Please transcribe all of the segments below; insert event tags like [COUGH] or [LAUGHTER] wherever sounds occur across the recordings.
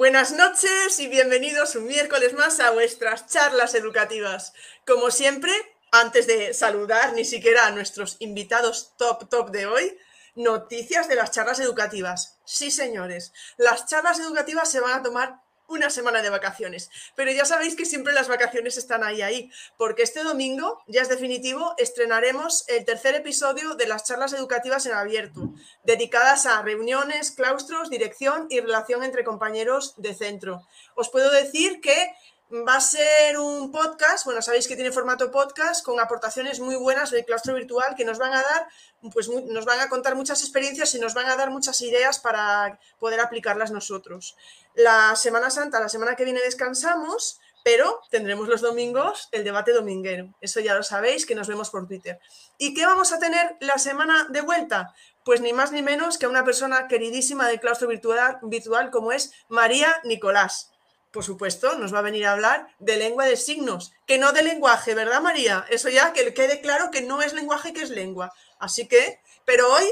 Buenas noches y bienvenidos un miércoles más a vuestras charlas educativas. Como siempre, antes de saludar ni siquiera a nuestros invitados top top de hoy, noticias de las charlas educativas. Sí, señores, las charlas educativas se van a tomar una semana de vacaciones. Pero ya sabéis que siempre las vacaciones están ahí, ahí, porque este domingo, ya es definitivo, estrenaremos el tercer episodio de las charlas educativas en abierto, dedicadas a reuniones, claustros, dirección y relación entre compañeros de centro. Os puedo decir que va a ser un podcast, bueno, sabéis que tiene formato podcast con aportaciones muy buenas del claustro virtual que nos van a dar, pues nos van a contar muchas experiencias y nos van a dar muchas ideas para poder aplicarlas nosotros. La Semana Santa, la semana que viene descansamos, pero tendremos los domingos el debate dominguero. Eso ya lo sabéis, que nos vemos por Twitter. ¿Y qué vamos a tener la semana de vuelta? Pues ni más ni menos que a una persona queridísima del claustro virtual, virtual como es María Nicolás por supuesto, nos va a venir a hablar de lengua de signos, que no de lenguaje, ¿verdad, María? Eso ya que quede claro que no es lenguaje, que es lengua. Así que, pero hoy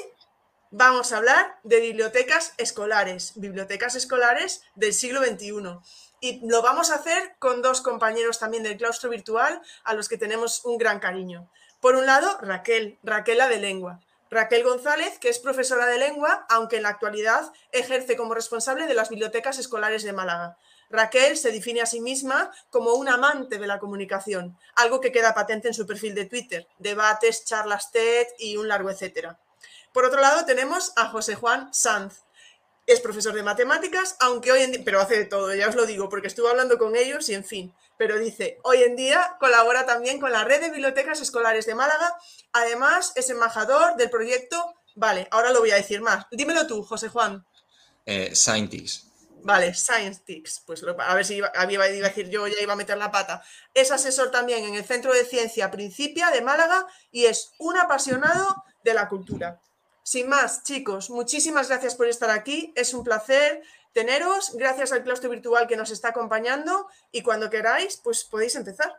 vamos a hablar de bibliotecas escolares, bibliotecas escolares del siglo XXI. Y lo vamos a hacer con dos compañeros también del claustro virtual a los que tenemos un gran cariño. Por un lado, Raquel, Raquela de lengua. Raquel González, que es profesora de lengua, aunque en la actualidad ejerce como responsable de las bibliotecas escolares de Málaga. Raquel se define a sí misma como un amante de la comunicación, algo que queda patente en su perfil de Twitter, debates, charlas TED y un largo etcétera. Por otro lado tenemos a José Juan Sanz. Es profesor de matemáticas, aunque hoy en día, pero hace de todo, ya os lo digo, porque estuve hablando con ellos y en fin, pero dice, hoy en día colabora también con la red de bibliotecas escolares de Málaga, además es embajador del proyecto, vale, ahora lo voy a decir más, dímelo tú, José Juan. Eh, Scientist. Vale, Science Tics, pues a ver si iba, a decir yo, ya iba a meter la pata. Es asesor también en el Centro de Ciencia Principia de Málaga y es un apasionado de la cultura. Sin más, chicos, muchísimas gracias por estar aquí. Es un placer teneros. Gracias al claustro virtual que nos está acompañando y cuando queráis, pues podéis empezar.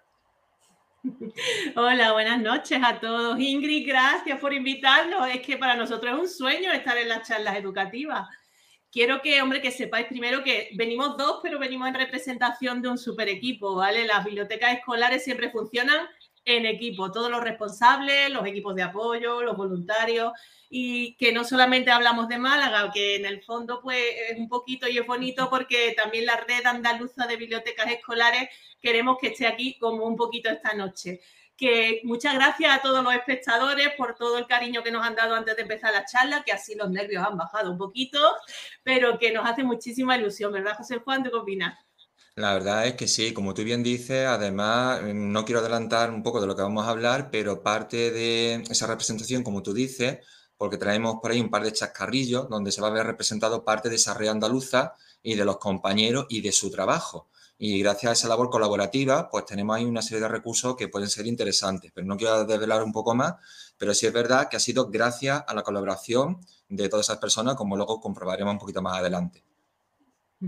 [LAUGHS] Hola, buenas noches a todos. Ingrid, gracias por invitarnos. Es que para nosotros es un sueño estar en las charlas educativas quiero que, hombre, que sepáis primero que venimos dos, pero venimos en representación de un super equipo, ¿vale? Las bibliotecas escolares siempre funcionan en equipo, todos los responsables, los equipos de apoyo, los voluntarios, y que no solamente hablamos de Málaga, que en el fondo pues es un poquito y es bonito porque también la red andaluza de bibliotecas escolares queremos que esté aquí como un poquito esta noche que muchas gracias a todos los espectadores por todo el cariño que nos han dado antes de empezar la charla, que así los nervios han bajado un poquito, pero que nos hace muchísima ilusión, ¿verdad, José Juan? ¿Qué opinas? La verdad es que sí, como tú bien dices, además no quiero adelantar un poco de lo que vamos a hablar, pero parte de esa representación, como tú dices, porque traemos por ahí un par de chascarrillos donde se va a ver representado parte de esa red andaluza y de los compañeros y de su trabajo. Y gracias a esa labor colaborativa, pues tenemos ahí una serie de recursos que pueden ser interesantes. Pero no quiero desvelar un poco más, pero sí es verdad que ha sido gracias a la colaboración de todas esas personas, como luego comprobaremos un poquito más adelante.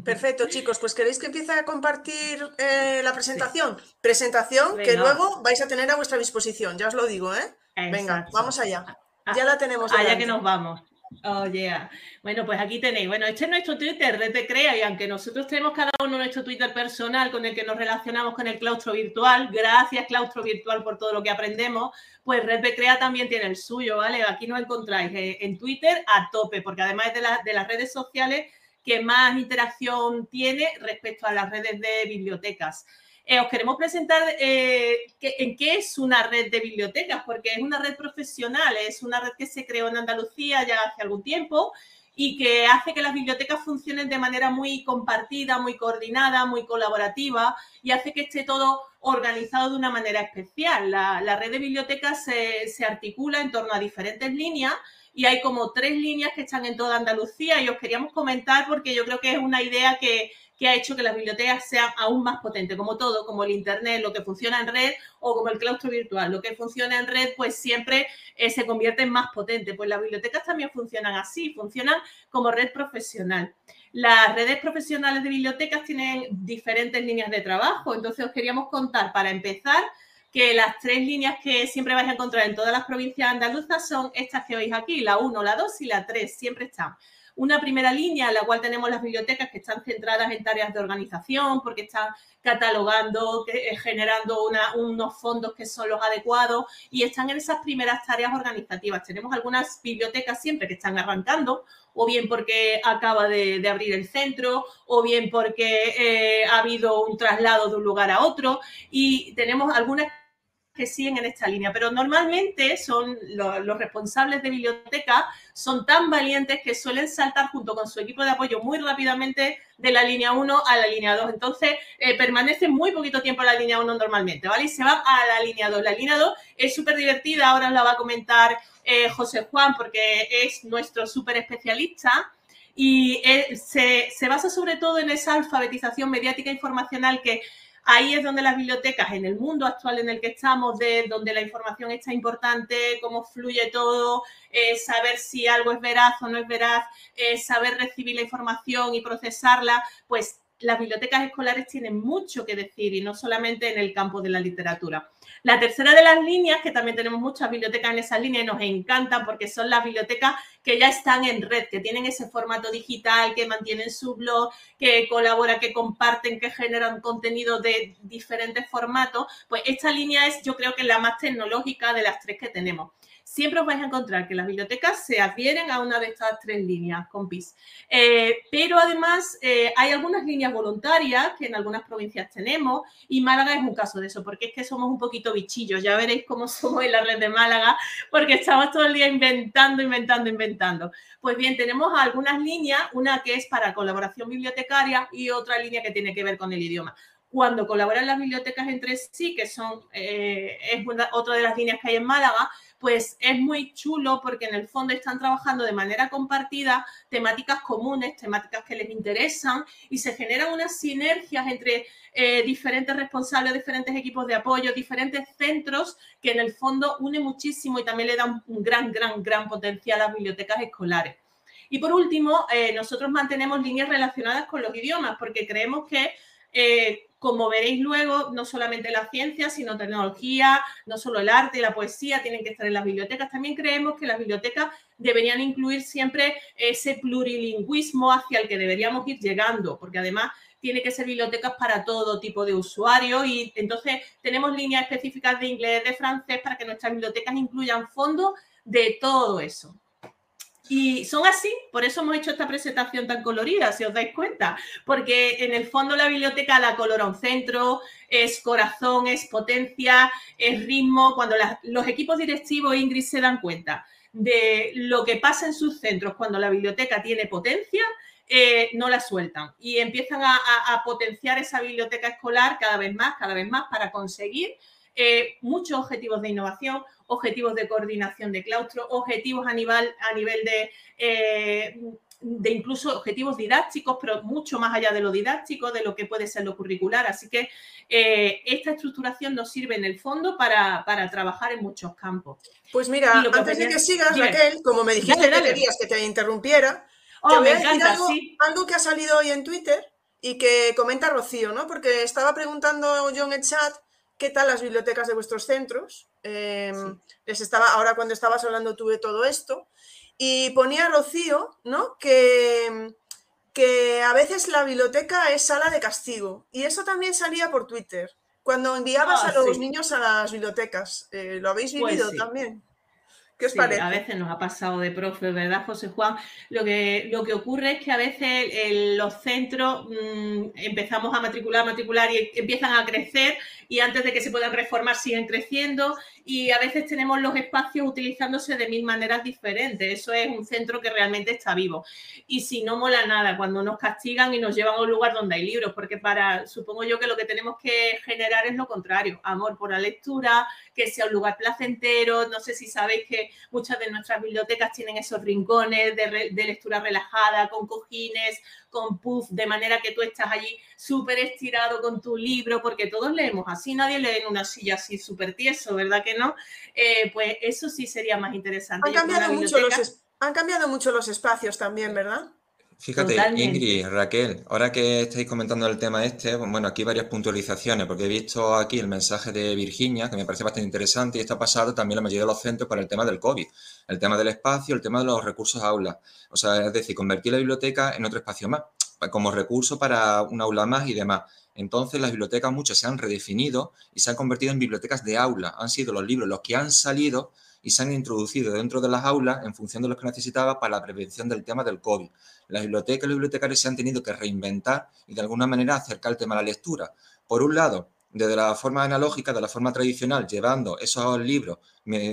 Perfecto, chicos. Pues queréis que empiece a compartir eh, la presentación. Presentación que luego vais a tener a vuestra disposición, ya os lo digo, ¿eh? Venga, vamos allá. Ah, ya la tenemos. Allá que nos vamos. Oh, yeah. Bueno, pues aquí tenéis. Bueno, este es nuestro Twitter, Red de Crea, y aunque nosotros tenemos cada uno nuestro Twitter personal con el que nos relacionamos con el claustro virtual, gracias claustro virtual por todo lo que aprendemos, pues Red de Crea también tiene el suyo, ¿vale? Aquí nos encontráis eh, en Twitter a tope, porque además de, de las redes sociales que más interacción tiene respecto a las redes de bibliotecas. Eh, os queremos presentar eh, en qué es una red de bibliotecas, porque es una red profesional, es una red que se creó en Andalucía ya hace algún tiempo y que hace que las bibliotecas funcionen de manera muy compartida, muy coordinada, muy colaborativa y hace que esté todo organizado de una manera especial. La, red de bibliotecas se, se articula en torno a diferentes líneas y hay como tres líneas que están en toda Andalucía y os queríamos comentar porque yo creo que es una idea que, que ha hecho que las bibliotecas sean aún más potentes, como todo, como el Internet, lo que funciona en red o como el claustro virtual. Lo que funciona en red, pues siempre eh, se convierte en más potente. Pues las bibliotecas también funcionan así, funcionan como red profesional. Las redes profesionales de bibliotecas tienen diferentes líneas de trabajo, entonces os queríamos contar para empezar que las tres líneas que siempre vais a encontrar en todas las provincias andaluzas son estas que veis aquí, la 1, la 2 y la 3, siempre están una primera línea en la cual tenemos las bibliotecas que están centradas en tareas de organización, porque están catalogando, eh, generando unos fondos que son los adecuados y están en esas primeras tareas organizativas. Tenemos algunas bibliotecas siempre que están arrancando, o bien porque acaba de, abrir el centro, o bien porque eh, ha habido un traslado de un lugar a otro, y tenemos algunas que siguen en esta línea, pero normalmente son los responsables de biblioteca son tan valientes que suelen saltar junto con su equipo de apoyo muy rápidamente de la línea 1 a la línea 2. Entonces, eh, permanecen muy poquito tiempo en la línea 1 normalmente, ¿vale? Y se van a la línea 2. La línea 2 es súper divertida, ahora la va a comentar eh, José Juan porque es nuestro súper especialista y eh, se, se basa sobre todo en esa alfabetización mediática informacional que Ahí es donde las bibliotecas, en el mundo actual en el que estamos, de donde la información está importante, cómo fluye todo, eh, saber si algo es veraz o no es veraz, eh, saber recibir la información y procesarla, pues las bibliotecas escolares tienen mucho que decir y no solamente en el campo de la literatura. La tercera de las líneas, que también tenemos muchas bibliotecas en esa línea y nos encantan porque son las bibliotecas que ya están en red, que tienen ese formato digital, que mantienen su blog, que colaboran, que comparten, que generan contenido de diferentes formatos, pues esta línea es yo creo que la más tecnológica de las tres que tenemos siempre os vais a encontrar que las bibliotecas se adhieren a una de estas tres líneas, compis. Eh, pero además eh, hay algunas líneas voluntarias que en algunas provincias tenemos y Málaga es un caso de eso, porque es que somos un poquito bichillos, ya veréis cómo [LAUGHS] somos en la red de Málaga, porque estamos todo el día inventando, inventando, inventando. Pues bien, tenemos algunas líneas, una que es para colaboración bibliotecaria y otra línea que tiene que ver con el idioma cuando colaboran las bibliotecas entre sí, que son eh, es otra de las líneas que hay en Málaga, pues es muy chulo porque en el fondo están trabajando de manera compartida temáticas comunes, temáticas que les interesan y se generan unas sinergias entre eh, diferentes responsables, diferentes equipos de apoyo, diferentes centros que en el fondo une muchísimo y también le dan un gran, gran, gran potencial a las bibliotecas escolares. Y por último, eh, nosotros mantenemos líneas relacionadas con los idiomas porque creemos que eh, como veréis luego, no solamente la ciencia, sino tecnología, no solo el arte y la poesía tienen que estar en las bibliotecas. También creemos que las bibliotecas deberían incluir siempre ese plurilingüismo hacia el que deberíamos ir llegando, porque además tiene que ser bibliotecas para todo tipo de usuarios y entonces tenemos líneas específicas de inglés, de francés, para que nuestras bibliotecas incluyan fondos de todo eso. Y son así, por eso hemos hecho esta presentación tan colorida, si os dais cuenta, porque en el fondo la biblioteca la colora un centro, es corazón, es potencia, es ritmo. Cuando los equipos directivos, Ingrid, se dan cuenta de lo que pasa en sus centros cuando la biblioteca tiene potencia, eh, no la sueltan y empiezan a, potenciar esa biblioteca escolar cada vez más, cada vez más para conseguir eh, muchos objetivos de innovación, objetivos de coordinación de claustro, objetivos a nivel, a nivel de, eh, de incluso objetivos didácticos, pero mucho más allá de lo didáctico, de lo que puede ser lo curricular. Así que eh, esta estructuración nos sirve en el fondo para, trabajar en muchos campos. Pues mira, antes de que sigas, Raquel, como me dijiste que querías que te interrumpiera, oh, te voy a decir algo, algo que ha salido hoy en Twitter y que comenta Rocío, ¿no? Porque estaba preguntando yo en el chat qué tal las bibliotecas de vuestros centros. Em, les estaba, ahora cuando estabas hablando tuve todo esto. Y ponía Rocío, ¿no? Que, que a veces la biblioteca es sala de castigo. Y eso también salía por Twitter. Cuando enviabas ah, a los niños a las bibliotecas. Eh, ¿Lo habéis pues vivido también? A veces nos ha pasado de profe, ¿verdad, José Juan? Lo que, lo que ocurre es que a veces los centros mm, empezamos a matricular, matricular y empiezan a crecer y antes de que se puedan reformar siguen creciendo y a veces tenemos los espacios utilizándose de mil maneras diferentes. Eso es un centro que realmente está vivo. Y si no mola nada, cuando nos castigan y nos llevan a un lugar donde hay libros, porque para, supongo yo que lo que tenemos que generar es lo contrario, amor por la lectura, que sea un lugar placentero. No sé si sabéis que muchas de nuestras bibliotecas tienen esos rincones de, de lectura relajada, con cojines, con puff, de manera que tú estás allí súper estirado con tu libro, porque todos leemos así, nadie lee en una silla así súper tieso, ¿verdad que no? Eh, pues eso sí sería más interesante. Han cambiado, mucho los, han cambiado mucho los espacios también, ¿verdad? Fíjate, Ingrid, Raquel, ahora que estáis comentando el tema este, bueno, aquí varias puntualizaciones, porque he visto aquí el mensaje de Virginia, que me parece bastante interesante, y está pasado también la mayoría de los centros para el tema del COVID, el tema del espacio, el tema de los recursos aula. O sea, es decir, convertir la biblioteca en otro espacio más, como recurso para un aula más y demás. Entonces, las bibliotecas muchas se han redefinido y se han convertido en bibliotecas de aula. Han sido los libros los que han salido y se han introducido dentro de las aulas en función de lo que necesitaba para la prevención del tema del COVID. Las bibliotecas y los bibliotecarios se han tenido que reinventar y de alguna manera acercar el tema a la lectura. Por un lado, desde la forma analógica, de la forma tradicional, llevando esos libros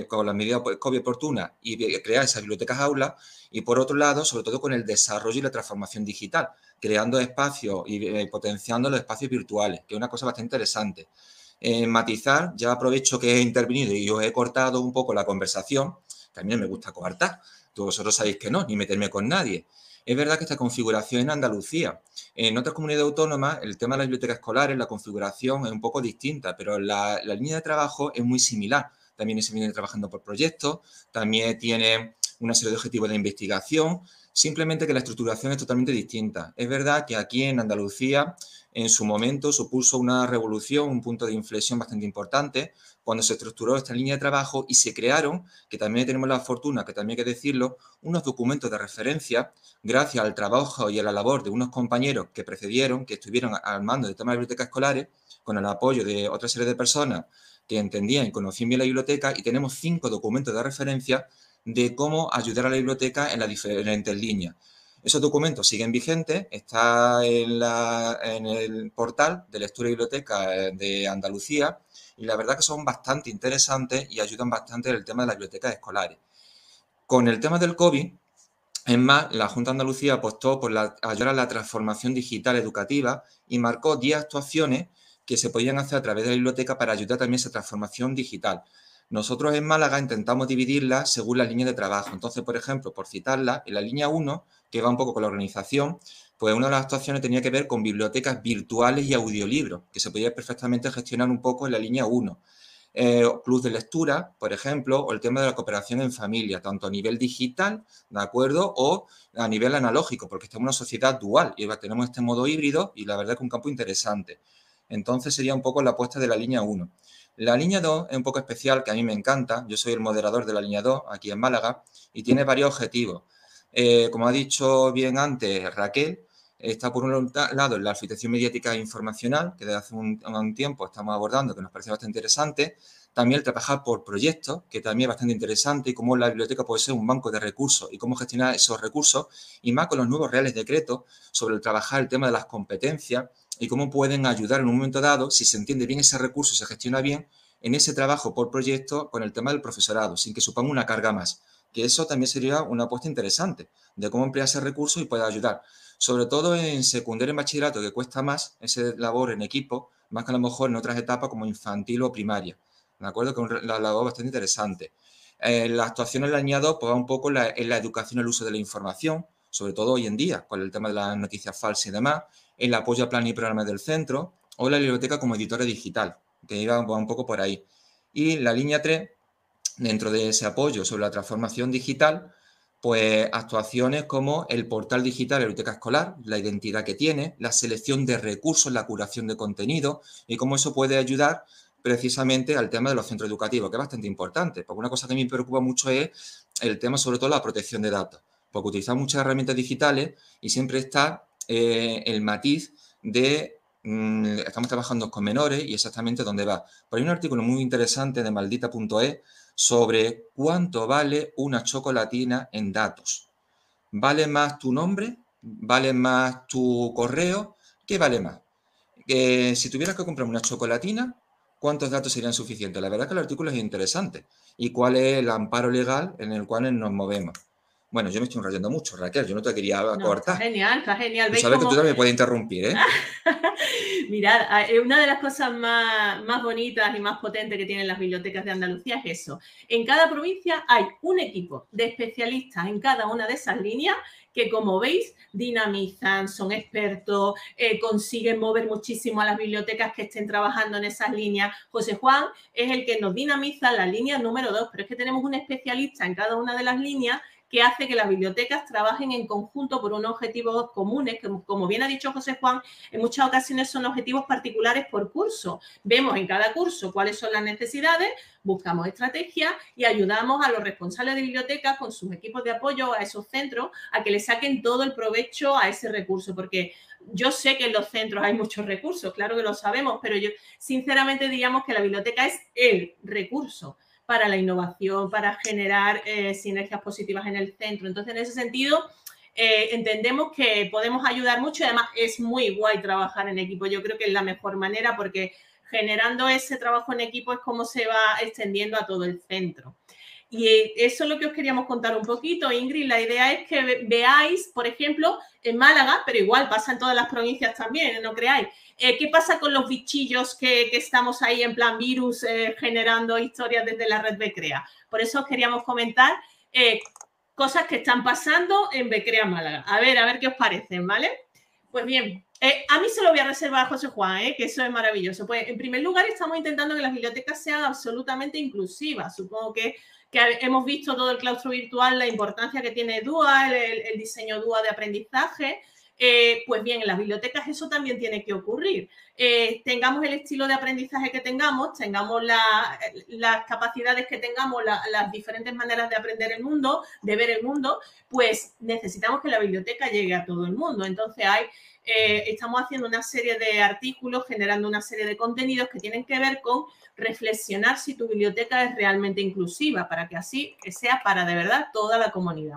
con las medidas COVID oportunas y crear esas bibliotecas aulas, y por otro lado, sobre todo con el desarrollo y la transformación digital, creando espacios y eh, potenciando los espacios virtuales, que es una cosa bastante interesante matizar, ya aprovecho que he intervenido y os he cortado un poco la conversación, también me gusta coartar, todos vosotros sabéis que no, ni meterme con nadie. Es verdad que esta configuración en Andalucía, en otras comunidades autónomas, el tema de las bibliotecas escolares, la configuración es un poco distinta, pero la, la línea de trabajo es muy similar. También se viene trabajando por proyectos, también tiene una serie de objetivos de investigación, simplemente que la estructuración es totalmente distinta. Es verdad que aquí en Andalucía en su momento supuso una revolución, un punto de inflexión bastante importante cuando se estructuró esta línea de trabajo y se crearon, que también tenemos la fortuna, que también hay que decirlo, unos documentos de referencia gracias al trabajo y a la labor de unos compañeros que precedieron, que estuvieron al mando del tema de bibliotecas escolares, con el apoyo de otra serie de personas que entendían y conocían bien la biblioteca y tenemos cinco documentos de referencia de cómo ayudar a la biblioteca en las diferentes líneas. Esos documentos siguen vigentes, está en, el portal de lectura y biblioteca eh, de Andalucía y la verdad que son bastante interesantes y ayudan bastante en el tema de las bibliotecas escolares. Con el tema del COVID, es más, la Junta de Andalucía apostó por la, ayudar a la transformación digital educativa y marcó 10 actuaciones que se podían hacer a través de la biblioteca para ayudar también a esa transformación digital. Nosotros en Málaga intentamos dividirla según las líneas de trabajo. Entonces, por ejemplo, por citarla, en la línea 1, que va un poco con la organización, pues una de las actuaciones tenía que ver con bibliotecas virtuales y audiolibros, que se podía perfectamente gestionar un poco en la línea 1. Eh, club de lectura, por ejemplo, o el tema de la cooperación en familia, tanto a nivel digital, ¿de acuerdo? O a nivel analógico, porque estamos en una sociedad dual y tenemos este modo híbrido y la verdad es que un campo interesante. Entonces sería un poco la apuesta de la línea 1. La línea 2 es un poco especial, que a mí me encanta. Yo soy el moderador de la línea 2 aquí en Málaga y tiene varios objetivos. Eh, como ha dicho bien antes Raquel, está por un lado la arquitectura mediática e informacional, que desde hace un, tiempo estamos abordando, que nos parece bastante interesante. También el trabajar por proyectos, que también es bastante interesante, y cómo la biblioteca puede ser un banco de recursos y cómo gestionar esos recursos, y más con los nuevos reales decretos sobre el trabajar el tema de las competencias y cómo pueden ayudar en un momento dado, si se entiende bien ese recurso, se gestiona bien, en ese trabajo por proyecto con el tema del profesorado, sin que suponga una carga más. Que eso también sería una apuesta interesante de cómo emplear ese recurso y puede ayudar. Sobre todo en secundaria y bachillerato, que cuesta más ese labor en equipo, más que a lo mejor en otras etapas como infantil o primaria. ¿De acuerdo? Que es una labor bastante interesante. Eh, la actuación en añado pues, va un poco en la educación, el uso de la información, sobre todo hoy en día, con el tema de las noticias falsas y demás, el apoyo a plan y programas del centro o la biblioteca como editora digital, que iba un poco por ahí. Y la línea 3, dentro de ese apoyo sobre la transformación digital, pues actuaciones como el portal digital de la biblioteca escolar, la identidad que tiene, la selección de recursos, la curación de contenido y cómo eso puede ayudar precisamente al tema de los centros educativos, que es bastante importante, porque una cosa que me preocupa mucho es el tema sobre todo la protección de datos, porque utilizamos muchas herramientas digitales y siempre está eh, el matiz de mm, estamos trabajando con menores y exactamente dónde va. Por hay un artículo muy interesante de maldita.es sobre cuánto vale una chocolatina en datos. ¿Vale más tu nombre? ¿Vale más tu correo? ¿Qué vale más? si tuvieras que comprar una chocolatina ¿cuántos datos serían suficientes? La verdad es que el artículo es interesante. ¿Y cuál es el amparo legal en el cual nos movemos? Bueno, yo me estoy enrollando mucho, Raquel, yo no te quería cortar. Está genial, está genial. Sabes que tú también puedes [LAUGHS] interrumpir, ¿eh? Mirad, una de las cosas más, más bonitas y más potentes que tienen las bibliotecas de Andalucía es eso. En cada provincia hay un equipo de especialistas en cada una de esas líneas que, como veis, dinamizan, son expertos, eh, consiguen mover muchísimo a las bibliotecas que estén trabajando en esas líneas. José Juan es el que nos dinamiza la línea número dos, pero es que tenemos un especialista en cada una de las líneas que hace que las bibliotecas trabajen en conjunto por unos objetivos comunes, que como bien ha dicho José Juan, en muchas ocasiones son objetivos particulares por curso. Vemos en cada curso cuáles son las necesidades, buscamos estrategias y ayudamos a los responsables de bibliotecas con sus equipos de apoyo a esos centros a que le saquen todo el provecho a ese recurso, porque yo sé que en los centros hay muchos recursos, claro que lo sabemos, pero yo sinceramente diríamos que la biblioteca es el recurso para la innovación, para generar eh, sinergias positivas en el centro. Entonces, en ese sentido, eh, entendemos que podemos ayudar mucho y además es muy guay trabajar en equipo. Yo creo que es la mejor manera porque generando ese trabajo en equipo es como se va extendiendo a todo el centro. Y eso es lo que os queríamos contar un poquito, Ingrid. La idea es que veáis, por ejemplo, en Málaga, pero igual pasa en todas las provincias también, no creáis. Eh, ¿Qué pasa con los bichillos que, estamos ahí en plan virus eh, generando historias desde la red Becrea? Por eso os queríamos comentar eh, cosas que están pasando en Becrea Málaga. A ver, a ver qué os parecen, ¿vale? Pues bien, a mí se lo voy a reservar a José Juan, que eso es maravilloso. Pues en primer lugar estamos intentando que las bibliotecas sean absolutamente inclusivas. Supongo que hemos visto todo el claustro virtual, la importancia que tiene DUA, el, diseño DUA de aprendizaje. Eh, pues bien, en las bibliotecas eso también tiene que ocurrir. Eh, tengamos el estilo de aprendizaje que tengamos, tengamos las capacidades que tengamos, las diferentes maneras de aprender el mundo, de ver el mundo, pues necesitamos que la biblioteca llegue a todo el mundo. Entonces hay, eh, estamos haciendo una serie de artículos, generando una serie de contenidos que tienen que ver con reflexionar si tu biblioteca es realmente inclusiva, para que así sea para de verdad toda la comunidad.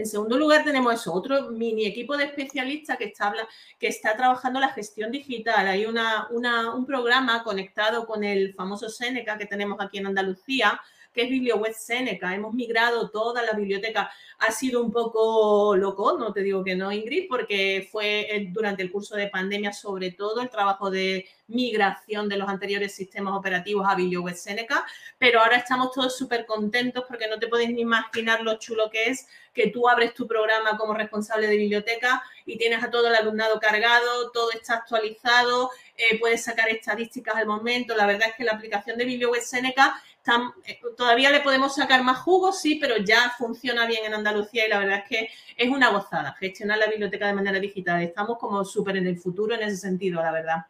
En segundo lugar, tenemos eso, otro mini equipo de especialistas que está, que está trabajando la gestión digital. Hay una, un programa conectado con el famoso Seneca que tenemos aquí en Andalucía, que es BiblioWeb Seneca. Hemos migrado toda la biblioteca. Ha sido un poco loco, no te digo que no, Ingrid, porque fue durante el curso de pandemia, sobre todo el trabajo de migración de los anteriores sistemas operativos a BiblioWeb Seneca, pero ahora estamos todos súper contentos porque no te podéis ni imaginar lo chulo que es que tú abres tu programa como responsable de biblioteca y tienes a todo el alumnado cargado, todo está actualizado, eh, puedes sacar estadísticas al momento. La verdad es que la aplicación de BiblioWeb Seneca eh, todavía le podemos sacar más jugo, sí, pero ya funciona bien en Andalucía y la verdad es que es una gozada gestionar la biblioteca de manera digital. Estamos como súper en el futuro en ese sentido, la verdad.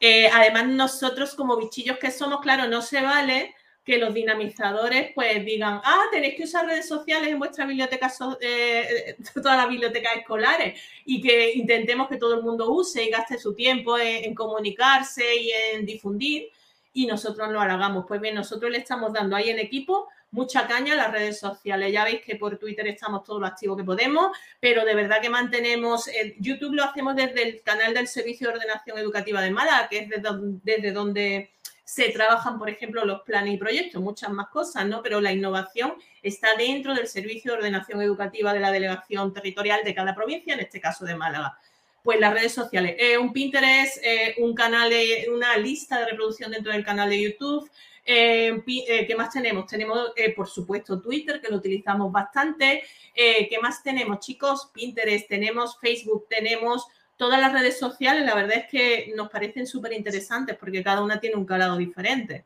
Eh, además, nosotros como bichillos que somos, claro, no se vale que los dinamizadores pues digan, ah, tenéis que usar redes sociales en vuestra biblioteca, eh, [LAUGHS] todas las bibliotecas escolares y que intentemos que todo el mundo use y gaste su tiempo en comunicarse y en difundir y nosotros lo hagamos. Pues bien, nosotros le estamos dando ahí en equipo mucha caña a las redes sociales. Ya veis que por Twitter estamos todo lo activo que podemos, pero de verdad que mantenemos, YouTube lo hacemos desde el canal del Servicio de Ordenación Educativa de Málaga, que es desde donde, desde donde se trabajan, por ejemplo, los planes y proyectos, muchas más cosas, ¿no? Pero la innovación está dentro del Servicio de Ordenación Educativa de la Delegación Territorial de cada provincia, en este caso de Málaga pues las redes sociales. Eh, un Pinterest, eh, un canal, una lista de reproducción dentro del canal de YouTube. Eh, ¿Qué más tenemos? Tenemos, por supuesto, Twitter, que lo utilizamos bastante. ¿Qué más tenemos, chicos? Pinterest, tenemos Facebook, tenemos todas las redes sociales. La verdad es que nos parecen súper interesantes porque cada una tiene un calado diferente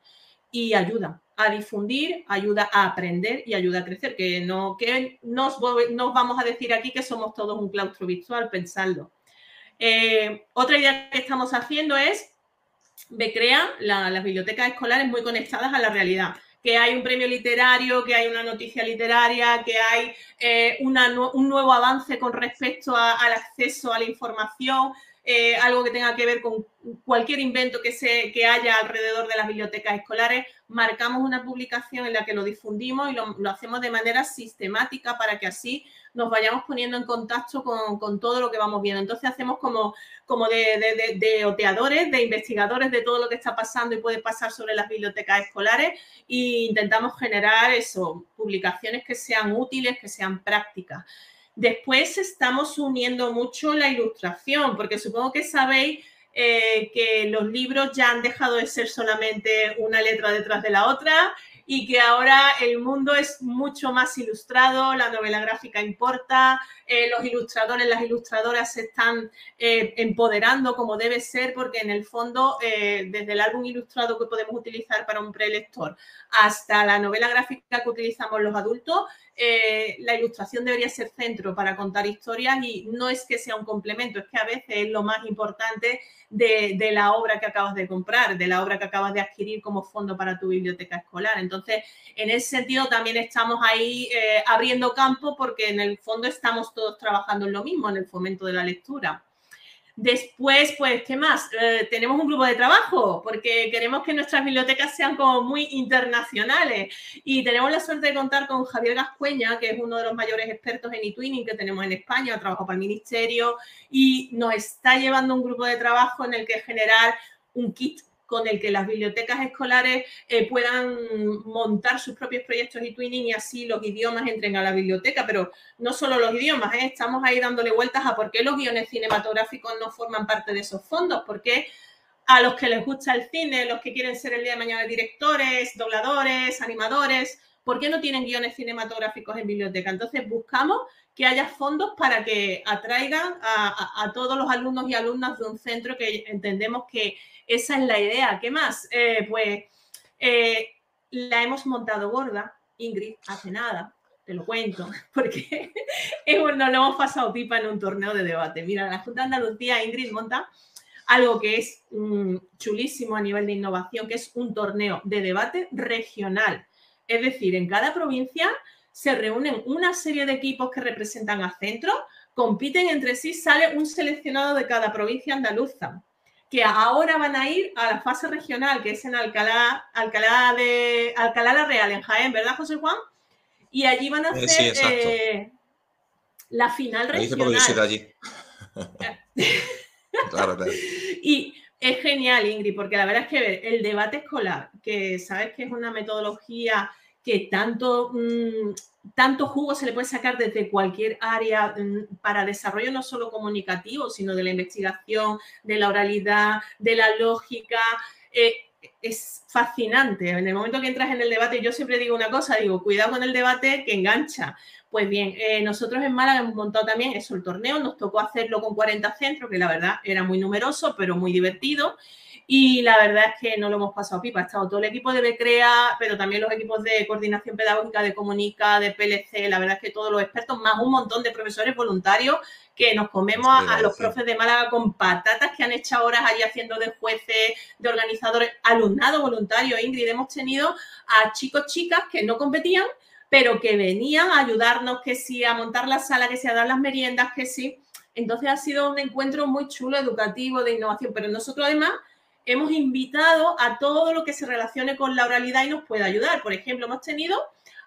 y ayuda a difundir, ayuda a aprender y ayuda a crecer. Que no que nos, nos vamos a decir aquí que somos todos un claustro virtual, pensadlo. Eh, otra idea que estamos haciendo es Becrea las bibliotecas escolares muy conectadas a la realidad. Que hay un premio literario, que hay una noticia literaria, que hay eh, un nuevo avance con respecto al acceso a la información. Eh, algo que tenga que ver con cualquier invento que, se, que haya alrededor de las bibliotecas escolares, marcamos una publicación en la que lo difundimos y lo, hacemos de manera sistemática para que así nos vayamos poniendo en contacto con, todo lo que vamos viendo. Entonces hacemos como, como de, de, oteadores, de investigadores de todo lo que está pasando y puede pasar sobre las bibliotecas escolares e intentamos generar eso, publicaciones que sean útiles, que sean prácticas. Después estamos uniendo mucho la ilustración, porque supongo que sabéis eh, que los libros ya han dejado de ser solamente una letra detrás de la otra y que ahora el mundo es mucho más ilustrado, la novela gráfica importa, eh, los ilustradores, las ilustradoras se están eh, empoderando como debe ser, porque en el fondo, desde el álbum ilustrado que podemos utilizar para un prelector hasta la novela gráfica que utilizamos los adultos, la ilustración debería ser centro para contar historias y no es que sea un complemento, es que a veces es lo más importante de, la obra que acabas de comprar, de la obra que acabas de adquirir como fondo para tu biblioteca escolar. Entonces, en ese sentido también estamos ahí abriendo campo porque en el fondo estamos todos trabajando en lo mismo, en el fomento de la lectura. Después, pues, ¿qué más? Eh, tenemos un grupo de trabajo porque queremos que nuestras bibliotecas sean como muy internacionales y tenemos la suerte de contar con Javier Gascueña, que es uno de los mayores expertos en e-twinning que tenemos en España, ha trabajado para el ministerio y nos está llevando un grupo de trabajo en el que generar un kit con el que las bibliotecas escolares eh, puedan montar sus propios proyectos y twinning y así los idiomas entren a la biblioteca, pero no solo los idiomas, ¿eh? estamos ahí dándole vueltas a por qué los guiones cinematográficos no forman parte de esos fondos, porque a los que les gusta el cine, los que quieren ser el día de mañana directores, dobladores, animadores, ¿por qué no tienen guiones cinematográficos en biblioteca? Entonces buscamos que haya fondos para que atraigan a todos los alumnos y alumnas de un centro que entendemos que esa es la idea. ¿Qué más? Eh, pues eh, la hemos montado gorda, Ingrid, hace nada, te lo cuento, [LAUGHS] porque [LAUGHS] no lo hemos pasado pipa en un torneo de debate. Mira, la Junta de Andalucía, Ingrid monta algo que es mm, chulísimo a nivel de innovación, que es un torneo de debate regional. Es decir, en cada provincia se reúnen una serie de equipos que representan a centro, compiten entre sí, sale un seleccionado de cada provincia andaluza que ahora van a ir a la fase regional, que es en Alcalá, Alcalá de Alcalá la Real, en Jaén, ¿verdad, José Juan? Y allí van a eh, hacer eh, la final regional. Dice porque allí. [LAUGHS] [LAUGHS] claro, claro. Y es genial, Ingrid, porque la verdad es que el debate escolar, que sabes que es una metodología que tanto mm, tanto jugo se le puede sacar desde cualquier área mm, para desarrollo no solo comunicativo, sino de la investigación, de la oralidad, de la lógica. Eh, es fascinante. En el momento que entras en el debate, yo siempre digo una cosa, digo, cuidado con el debate que engancha. Pues bien, eh, nosotros en Málaga hemos montado también eso, el torneo, nos tocó hacerlo con 40 centros, que la verdad era muy numeroso, pero muy divertido. Y la verdad es que no lo hemos pasado pipa. Ha estado todo el equipo de Becrea, pero también los equipos de coordinación pedagógica, de Comunica, de PLC. La verdad es que todos los expertos, más un montón de profesores voluntarios que nos comemos a, los profes de Málaga con patatas que han hecho horas allí haciendo de jueces, de organizadores, alumnado voluntario. Ingrid, hemos tenido a chicos, chicas que no competían, pero que venían a ayudarnos, que sí, a montar la sala, que sí, a dar las meriendas, que sí. Entonces ha sido un encuentro muy chulo, educativo, de innovación. Pero nosotros además hemos invitado a todo lo que se relacione con la oralidad y nos pueda ayudar. Por ejemplo, hemos tenido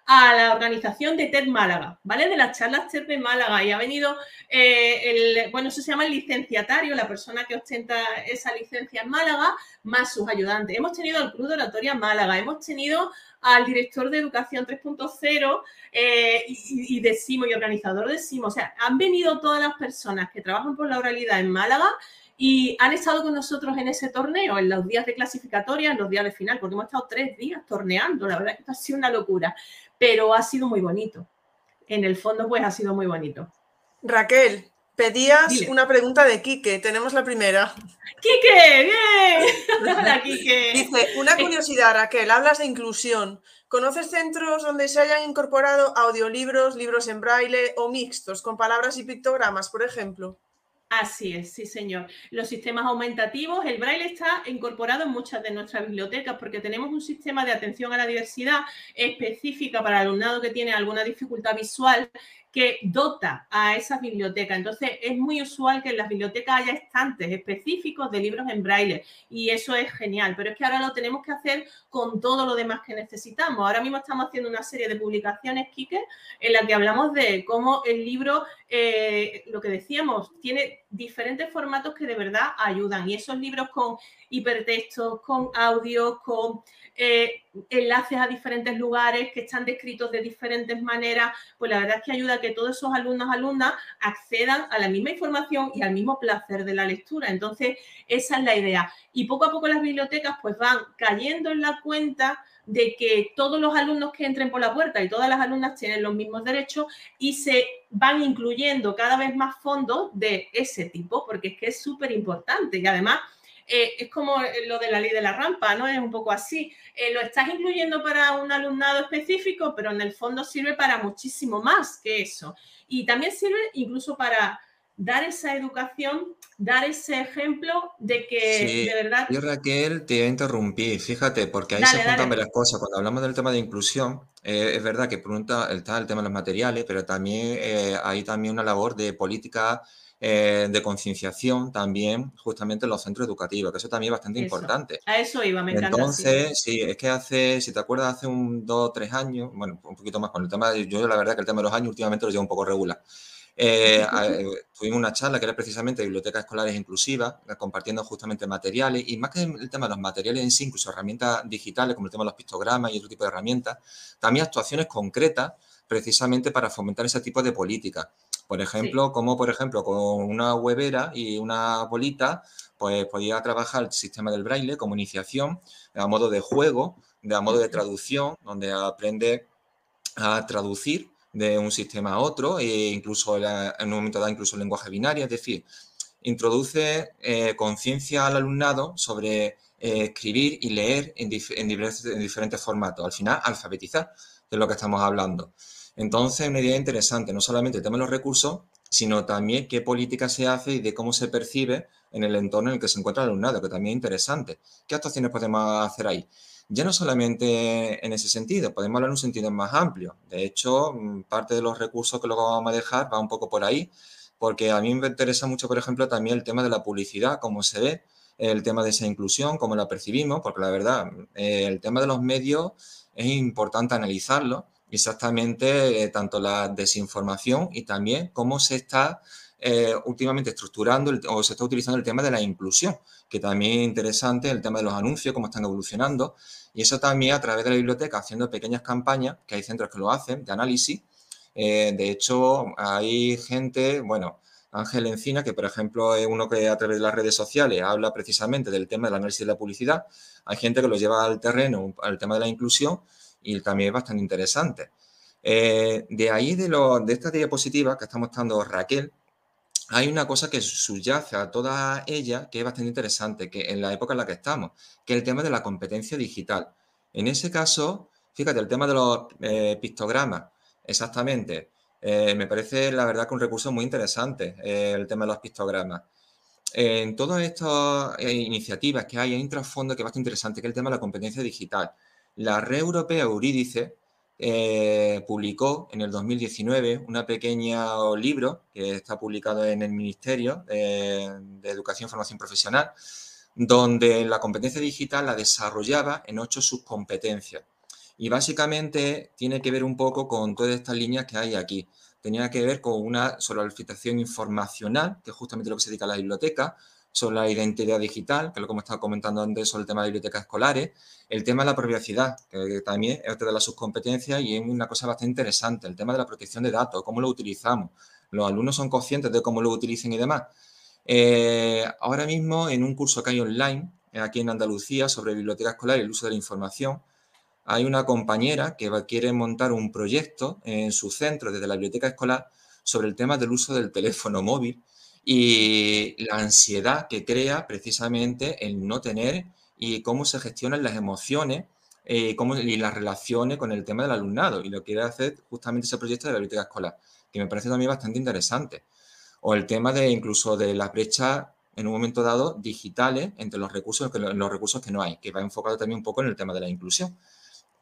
a la organización de TED Málaga, ¿vale? De las charlas TED de Málaga y ha venido eh, el, bueno, eso se llama el licenciatario, la persona que ostenta esa licencia en Málaga, más sus ayudantes. Hemos tenido al Club de Oratoria Málaga, hemos tenido al director de Educación 3.0 eh, y, y, de SIMO y organizador de SIMO. O sea, han venido todas las personas que trabajan por la oralidad en Málaga y han estado con nosotros en ese torneo, en los días de clasificatoria, en los días de final, porque hemos estado tres días torneando. La verdad es que esto ha sido una locura, pero ha sido muy bonito. En el fondo, pues ha sido muy bonito. Raquel, pedías una pregunta de Quique. Tenemos la primera. ¡Quique! ¡Bien! [LAUGHS] Hola, Quique. Dice, una curiosidad, Raquel, hablas de inclusión. ¿Conoces centros donde se hayan incorporado audiolibros, libros en braille o mixtos, con palabras y pictogramas, por ejemplo? Así es, sí, señor. Los sistemas aumentativos, el braille está incorporado en muchas de nuestras bibliotecas porque tenemos un sistema de atención a la diversidad específica para el alumnado que tiene alguna dificultad visual que dota a esas bibliotecas. Entonces, es muy usual que en las bibliotecas haya estantes específicos de libros en braille y eso es genial, pero es que ahora lo tenemos que hacer con todo lo demás que necesitamos. Ahora mismo estamos haciendo una serie de publicaciones, Kike, en la que hablamos de cómo el libro, eh, lo que decíamos, tiene diferentes formatos que de verdad ayudan y esos libros con hipertextos, con audio, con eh, enlaces a diferentes lugares que están descritos de diferentes maneras, pues la verdad es que ayuda a que todos esos alumnos, alumnas accedan a la misma información y al mismo placer de la lectura. Entonces, esa es la idea. Y poco a poco las bibliotecas pues van cayendo en la cuenta de que todos los alumnos que entren por la puerta y todas las alumnas tienen los mismos derechos y se van incluyendo cada vez más fondos de ese tipo, porque es que es súper importante y además eh, es como lo de la ley de la rampa, ¿no? Es un poco así. Eh, lo estás incluyendo para un alumnado específico, pero en el fondo sirve para muchísimo más que eso. Y también sirve incluso para dar esa educación, dar ese ejemplo de que de verdad... Yo Raquel te interrumpir, fíjate, porque ahí se juntan varias cosas. Cuando hablamos del tema de inclusión, eh, es verdad que pregunta está el tema de los materiales, pero también hay también una labor de política eh, de concienciación también justamente en los centros educativos, que eso también es bastante importante. A eso iba, me encanta. Entonces, sí. es que hace, si te acuerdas, hace un dos o tres años, bueno, un poquito más con el tema, de, yo la verdad que el tema de los años últimamente lo llevo un poco regular. Eh, [LAUGHS] eh, tuvimos una charla que era precisamente bibliotecas escolares inclusivas, compartiendo justamente materiales y más que el tema de los materiales en sí, incluso herramientas digitales como el tema de los pictogramas y otro tipo de herramientas, también actuaciones concretas precisamente para fomentar ese tipo de políticas. Por ejemplo, como por ejemplo con una huevera y una bolita, pues podía trabajar el sistema del braille como iniciación a modo de juego, de a modo de traducción, donde aprende a traducir de un sistema a otro e incluso en un momento dado incluso el lenguaje binario, es decir, introduce eh, conciencia al alumnado sobre eh, escribir y leer en, en, diferentes formatos. Al final, alfabetizar, de lo que estamos hablando. Entonces, una idea interesante, no solamente el tema de los recursos, sino también qué política se hace y de cómo se percibe en el entorno en el que se encuentra el alumnado, que también es interesante. ¿Qué actuaciones podemos hacer ahí? Ya no solamente en ese sentido, podemos hablar en un sentido más amplio. De hecho, mm, parte de los recursos que luego vamos a dejar va un poco por ahí, porque a mí me interesa mucho, por ejemplo, también el tema de la publicidad, cómo se ve, el tema de esa inclusión, cómo la percibimos, porque la verdad, eh, el tema de los medios es importante analizarlo exactamente eh, tanto la desinformación y también cómo se está eh, últimamente estructurando o se está utilizando el tema de la inclusión, que también es interesante, el tema de los anuncios, cómo están evolucionando. Y eso también a través de la biblioteca, haciendo pequeñas campañas, que hay centros que lo hacen, de análisis. Eh, de hecho, hay gente, bueno, Ángel Encina, que por ejemplo es uno que a través de las redes sociales habla precisamente del tema del análisis de la publicidad. Hay gente que lo lleva al terreno, al tema de la inclusión, y también es bastante interesante. Eh, de ahí, de, lo, de esta diapositiva que estamos mostrando Raquel, hay una cosa que subyace a toda ella que es bastante interesante, que en la época en la que estamos, que es el tema de la competencia digital. En ese caso, fíjate, el tema de los eh, pictogramas, exactamente, eh, me parece la verdad que un recurso muy interesante, el tema de los pictogramas. En todas estas iniciativas que hay, hay un trasfondo que es bastante interesante, que es el tema de la competencia digital. La red europea Eurídice eh, publicó en el 2019 un pequeño libro que está publicado en el Ministerio de, Educación y Formación Profesional, donde la competencia digital la desarrollaba en ocho subcompetencias. Y básicamente tiene que ver un poco con todas estas líneas que hay aquí. Tenía que ver con una solicitación informacional, que es justamente lo que se dedica a la biblioteca, sobre la identidad digital, que es lo que hemos estado comentando antes sobre el tema de bibliotecas escolares, el tema de la privacidad, que también es otra de las subcompetencias y es una cosa bastante interesante, el tema de la protección de datos, cómo lo utilizamos. Los alumnos son conscientes de cómo lo utilicen y demás. Eh, ahora mismo, en un curso que hay online, aquí en Andalucía, sobre biblioteca escolar y el uso de la información, hay una compañera que quiere montar un proyecto en su centro desde la biblioteca escolar sobre el tema del uso del teléfono móvil y la ansiedad que crea precisamente el no tener y cómo se gestionan las emociones eh, cómo, y las relaciones con el tema del alumnado. Y lo quiere hacer justamente ese proyecto de la biblioteca escolar, que me parece también bastante interesante. O el tema de incluso de las brechas en un momento dado digitales entre los recursos, los recursos que no hay, que va enfocado también un poco en el tema de la inclusión.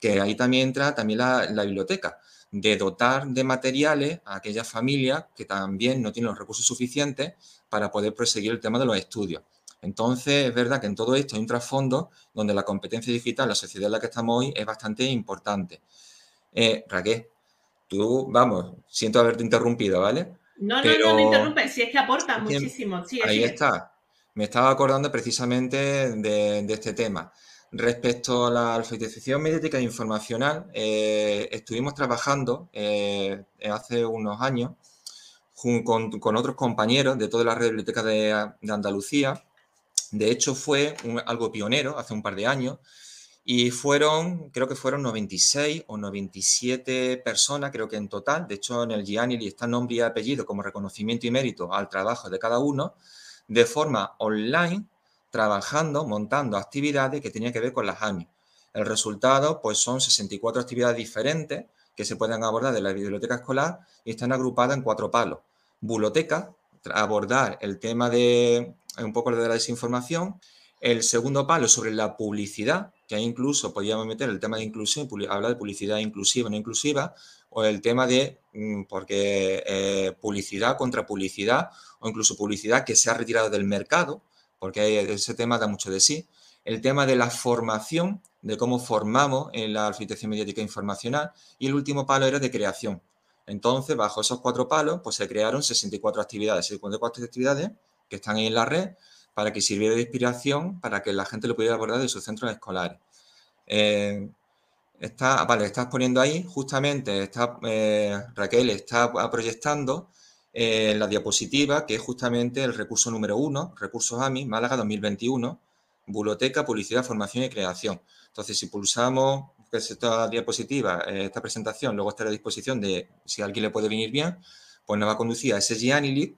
Que ahí también entra también la, la biblioteca, de dotar de materiales a aquellas familias que también no tienen los recursos suficientes para poder proseguir el tema de los estudios. Entonces, es verdad que en todo esto hay un trasfondo donde la competencia digital, la sociedad en la que estamos hoy, es bastante importante. Eh, Raquel, tú, vamos, siento haberte interrumpido, ¿vale? No, no, no me interrumpes, si es que aporta muchísimo. ahí está. Me estaba acordando precisamente de, este tema. Respecto a la alfabetización mediática e informacional, eh, estuvimos trabajando eh, hace unos años con, con, otros compañeros de toda la red de bibliotecas de, de Andalucía de hecho, fue algo pionero hace un par de años y fueron, creo que fueron 96 o 97 personas, creo que en total. De hecho, en el Gianni está nombre y apellido como reconocimiento y mérito al trabajo de cada uno, de forma online, trabajando, montando actividades que tenían que ver con las AMI. El resultado, pues son 64 actividades diferentes que se pueden abordar de la biblioteca escolar y están agrupadas en cuatro palos. Buloteca, abordar el tema de un poco de la desinformación. El segundo palo sobre la publicidad, que incluso podríamos meter el tema de inclusión, hablar de publicidad inclusiva, no inclusiva, o el tema de, mm, porque eh, publicidad contra publicidad, o incluso publicidad que se ha retirado del mercado, porque ese tema da mucho de sí. El tema de la formación, de cómo formamos en la alfabetización mediática informacional, y el último palo era de creación. Entonces, bajo esos cuatro palos, pues se crearon 64 actividades, 64 actividades que están ahí en la red para que sirviera de inspiración para que la gente lo pudiera abordar de sus centros escolares. Eh, está, vale, estás poniendo ahí, justamente está, eh, Raquel está proyectando eh, la diapositiva, que es justamente el recurso número uno, recursos AMI, Málaga 2021, Biblioteca, Publicidad, Formación y Creación. Entonces, si pulsamos esta diapositiva, esta presentación, luego está a disposición de si alguien le puede venir bien, pues nos va a conducir a ese Gianili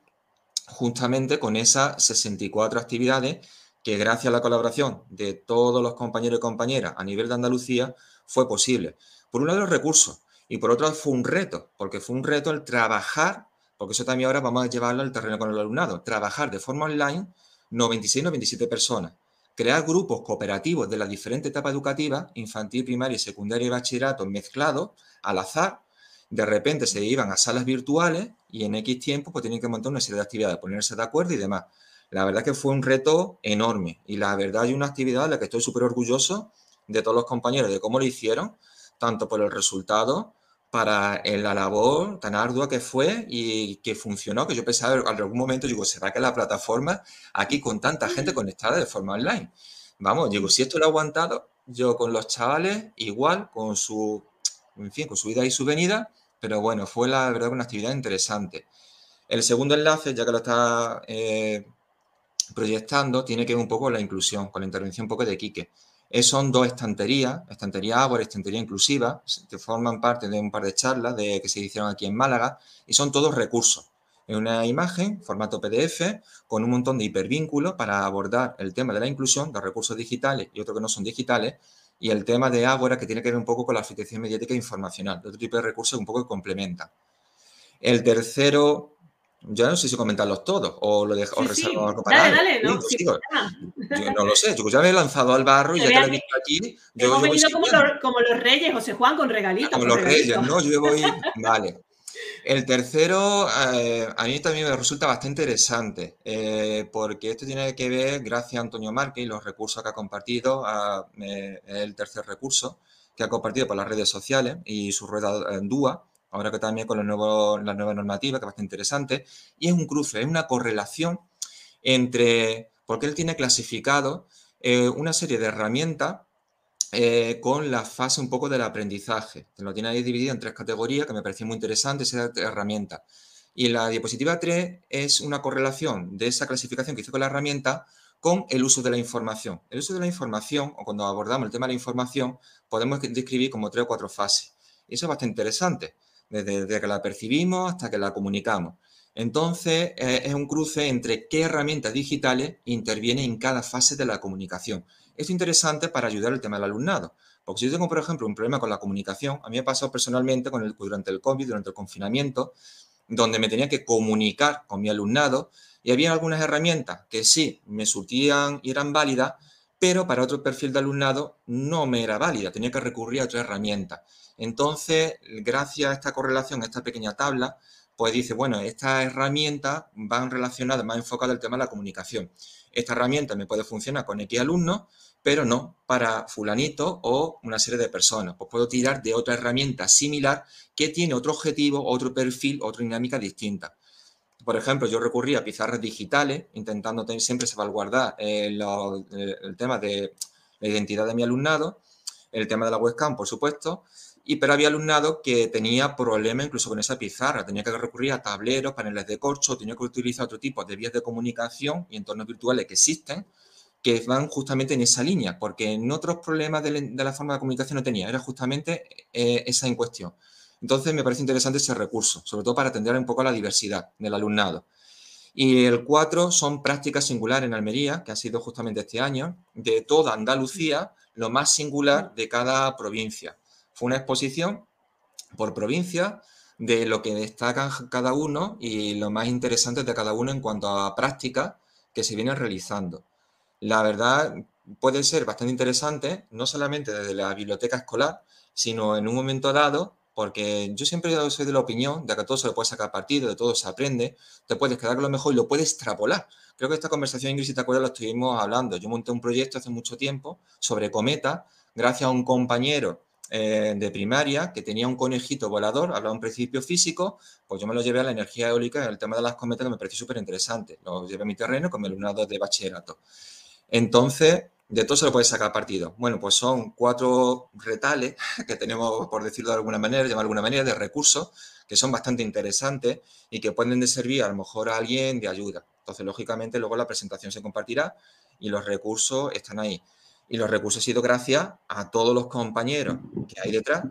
justamente con esas 64 actividades que gracias a la colaboración de todos los compañeros y compañeras a nivel de Andalucía fue posible. Por un lado los recursos y por otro fue un reto, porque fue un reto el trabajar, porque eso también ahora vamos a llevarlo al terreno con el alumnado, trabajar de forma online 96-97 personas, crear grupos cooperativos de las diferentes etapas educativas, infantil, primaria, secundaria y bachillerato mezclados al azar, de repente se iban a salas virtuales y en X tiempo pues tienen que montar una serie de actividades, ponerse de acuerdo y demás. La verdad que fue un reto enorme y la verdad hay una actividad de la que estoy súper orgulloso de todos los compañeros, de cómo lo hicieron, tanto por el resultado, para la labor tan ardua que fue y que funcionó, que yo pensaba en algún momento, digo, ¿será que la plataforma aquí con tanta gente conectada de forma online? Vamos, digo, si esto lo ha aguantado, yo con los chavales igual, con su, en fin, con su ida y su venida, pero bueno, fue la verdad una actividad interesante. El segundo enlace, ya que lo está eh, proyectando, tiene que ver un poco con la inclusión, con la intervención un poco de Quique. Son dos estanterías, estantería Ágora, estantería inclusiva, que forman parte de un par de charlas de, que se hicieron aquí en Málaga, y son todos recursos. Es una imagen, formato PDF, con un montón de hipervínculos para abordar el tema de la inclusión de recursos digitales y otros que no son digitales, y el tema de Ágora, que tiene que ver un poco con la arquitectura mediática e informacional, otro tipo de recursos un poco que complementan. El tercero, yo no sé si comentarlos todos o lo dejo reservo algo para Dale, dale, no, yo no lo sé, yo ya me he lanzado al barro y ya que lo he visto aquí. Yo, hemos venido como los, como los, reyes, José Juan, con regalitos. Como los reyes, ¿no? Yo voy, [LAUGHS] vale. El tercero, eh, a mí también me resulta bastante interesante, eh, porque esto tiene que ver, gracias a Antonio Márquez y los recursos que ha compartido, eh, el tercer recurso que ha compartido por las redes sociales y su rueda en DUA, ahora que también con la nueva normativa, que es bastante interesante, y es un cruce, es una correlación entre, porque él tiene clasificado una serie de herramientas eh, con la fase un poco del aprendizaje. Lo tiene ahí dividido en tres categorías que me pareció muy interesante esa herramienta. Y la diapositiva 3 es una correlación de esa clasificación que hizo con la herramienta con el uso de la información. El uso de la información, o cuando abordamos el tema de la información, podemos describir como tres o cuatro fases. Y eso es bastante interesante, desde, que la percibimos hasta que la comunicamos. Entonces, eh, es un cruce entre qué herramientas digitales intervienen en cada fase de la comunicación. Esto es interesante para ayudar al tema del alumnado. Porque si yo tengo, por ejemplo, un problema con la comunicación, a mí me pasado personalmente con durante el COVID, durante el confinamiento, donde me tenía que comunicar con mi alumnado y había algunas herramientas que sí me surtían y eran válidas, pero para otro perfil de alumnado no me era válida, tenía que recurrir a otra herramienta. Entonces, gracias a esta correlación, a esta pequeña tabla, pues dice, bueno, estas herramientas van relacionadas, más enfocadas al tema de la comunicación. Esta herramienta me puede funcionar con X alumnos, pero no para fulanito o una serie de personas. Pues puedo tirar de otra herramienta similar que tiene otro objetivo, otro perfil, otra dinámica distinta. Por ejemplo, yo recurrí a pizarras digitales, intentando tener, siempre salvaguardar eh, eh, el tema de la identidad de mi alumnado, el tema de la webcam, por supuesto, y pero había alumnado que tenía problemas incluso con esa pizarra, tenía que recurrir a tableros, paneles de corcho, tenía que utilizar otro tipo de vías de comunicación y entornos virtuales que existen, que van justamente en esa línea, porque en otros problemas de, la forma de comunicación no tenía, era justamente eh, esa en cuestión. Entonces me parece interesante ese recurso, sobre todo para atender un poco a la diversidad del alumnado. Y el 4 son prácticas singulares en Almería, que ha sido justamente este año, de toda Andalucía, lo más singular de cada provincia. Fue una exposición por provincia de lo que destacan cada uno y lo más interesante de cada uno en cuanto a prácticas que se vienen realizando. La verdad puede ser bastante interesante, no solamente desde la biblioteca escolar, sino en un momento dado porque yo siempre soy de la opinión de que todo se puede sacar partido, de todo se aprende, te puedes quedar con lo mejor y lo puedes extrapolar. Creo que esta conversación, Ingrid, si te acuerdas, lo estuvimos hablando. Yo monté un proyecto hace mucho tiempo sobre cometa, gracias a un compañero eh, de primaria que tenía un conejito volador, hablaba un principio físico, pues yo me lo llevé a la energía eólica en el tema de las cometas que me pareció súper interesante. Lo llevé a mi terreno con mi alumnado de bachillerato. Entonces, de todo se lo puede sacar partido. Bueno, pues son cuatro retales [LAUGHS] que tenemos, por decirlo de alguna manera, de alguna manera, de recursos que son bastante interesantes y que pueden de servir a lo mejor a alguien de ayuda. Entonces, lógicamente, luego la presentación se compartirá y los recursos están ahí. Y los recursos han sido gracias a todos los compañeros que hay detrás,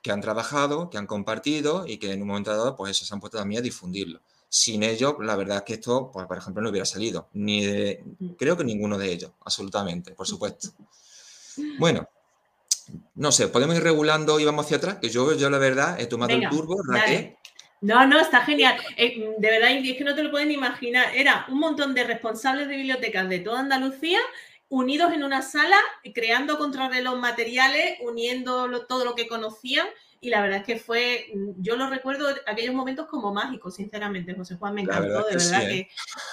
que han trabajado, que han compartido y que en un momento dado, pues eso se han puesto también a difundirlo. Sin ellos, la verdad es que esto, pues, por ejemplo, no hubiera salido. Ni de, creo que ninguno de ellos, absolutamente, por supuesto. Bueno, no sé, podemos ir regulando y vamos hacia atrás, que yo, yo la verdad he tomado el turbo, Raquel. No, no, está genial. Eh, de verdad, es que no te lo pueden imaginar. Era un montón de responsables de bibliotecas de toda Andalucía unidos en una sala, creando contrarreloj materiales, uniendo todo lo que conocían y la verdad es que fue, yo lo recuerdo aquellos momentos como mágicos, sinceramente, José Juan, me encantó, de verdad ¿eh?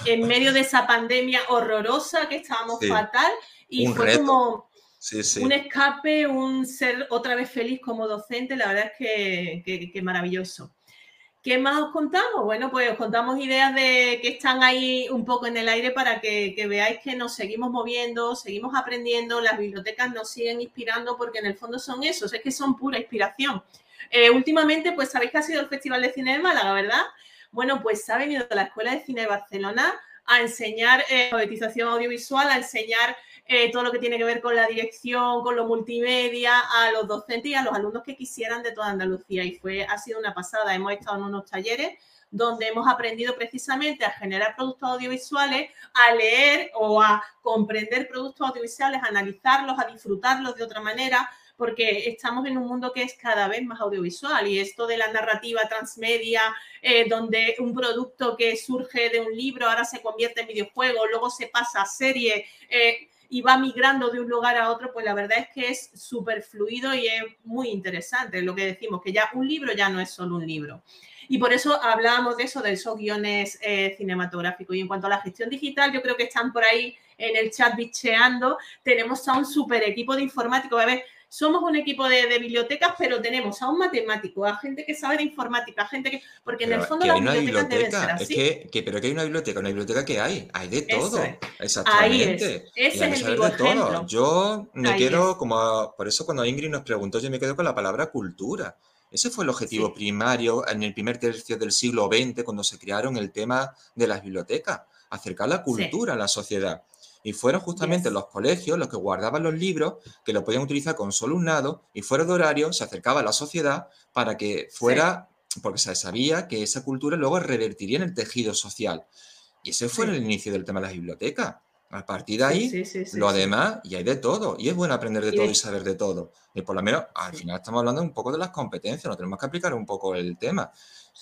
que en medio de esa pandemia horrorosa que estábamos fatal y fue como un escape, un ser otra vez feliz como docente, la verdad es que, que maravilloso. ¿Qué más os contamos? Bueno, pues os contamos ideas de que están ahí un poco en el aire para que, veáis que nos seguimos moviendo, seguimos aprendiendo, las bibliotecas nos siguen inspirando porque en el fondo son esos, es que son pura inspiración. Eh, últimamente, pues sabéis que ha sido el Festival de Cine de Málaga, ¿verdad? Bueno, pues ha venido la Escuela de Cine de Barcelona a enseñar eh, alfabetización audiovisual, a enseñar eh, todo lo que tiene que ver con la dirección, con lo multimedia, a los docentes y a los alumnos que quisieran de toda Andalucía. Y fue, ha sido una pasada. Hemos estado en unos talleres donde hemos aprendido precisamente a generar productos audiovisuales, a leer o a comprender productos audiovisuales, a analizarlos, a disfrutarlos de otra manera, porque estamos en un mundo que es cada vez más audiovisual y esto de la narrativa transmedia, eh, donde un producto que surge de un libro ahora se convierte en videojuego, luego se pasa a serie. Eh, y va migrando de un lugar a otro, pues la verdad es que es súper fluido y es muy interesante lo que decimos, que ya un libro ya no es solo un libro. Y por eso hablábamos de eso, de esos guiones eh, cinematográficos. Y en cuanto a la gestión digital, yo creo que están por ahí en el chat bicheando. Tenemos a un súper equipo de informáticos. A ver, somos un equipo de, bibliotecas, pero tenemos a un matemático, a gente que sabe de informática, a gente que. Porque en el fondo las bibliotecas deben ser así. Es que, pero que hay una biblioteca, una biblioteca que hay, hay de todo. Exactamente. Ese es el vivo ejemplo. Yo me quiero, como por eso cuando Ingrid nos preguntó, yo me quedo con la palabra cultura. Ese fue el objetivo primario en el primer tercio del siglo XX, cuando se crearon el tema de las bibliotecas, acercar la cultura a la sociedad. Y fueron justamente los colegios los que guardaban los libros, que lo podían utilizar con solo un lado, y fuera de horario se acercaba a la sociedad para que fuera, porque se sabía que esa cultura luego revertiría en el tejido social. Y ese fue el inicio del tema de las bibliotecas. A partir de ahí, lo demás, y hay de todo. Y es bueno aprender de todo y saber de todo. Y por lo menos, al final estamos hablando un poco de las competencias, nos tenemos que aplicar un poco el tema.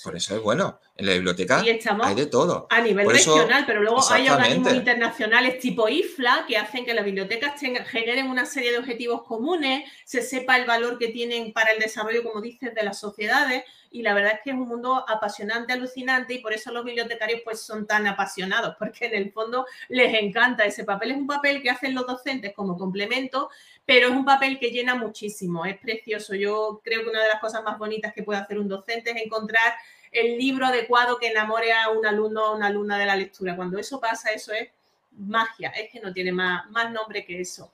Por eso es bueno. En la biblioteca hay de todo. A nivel regional, pero luego hay organismos internacionales tipo IFLA que hacen que las bibliotecas generen una serie de objetivos comunes, se sepa el valor que tienen para el desarrollo, como dices, de las sociedades y la verdad es que es un mundo apasionante, alucinante y por eso los bibliotecarios pues son tan apasionados, [LAUGHS] porque en el fondo les encanta ese papel. Es un papel que hacen los docentes como complemento, pero es un papel que llena muchísimo, es precioso. Yo creo que una de las cosas más bonitas que puede hacer un docente es encontrar el libro adecuado que enamore a un alumno o una alumna de la lectura. Cuando eso pasa, eso es magia, es que no tiene más, más nombre que eso.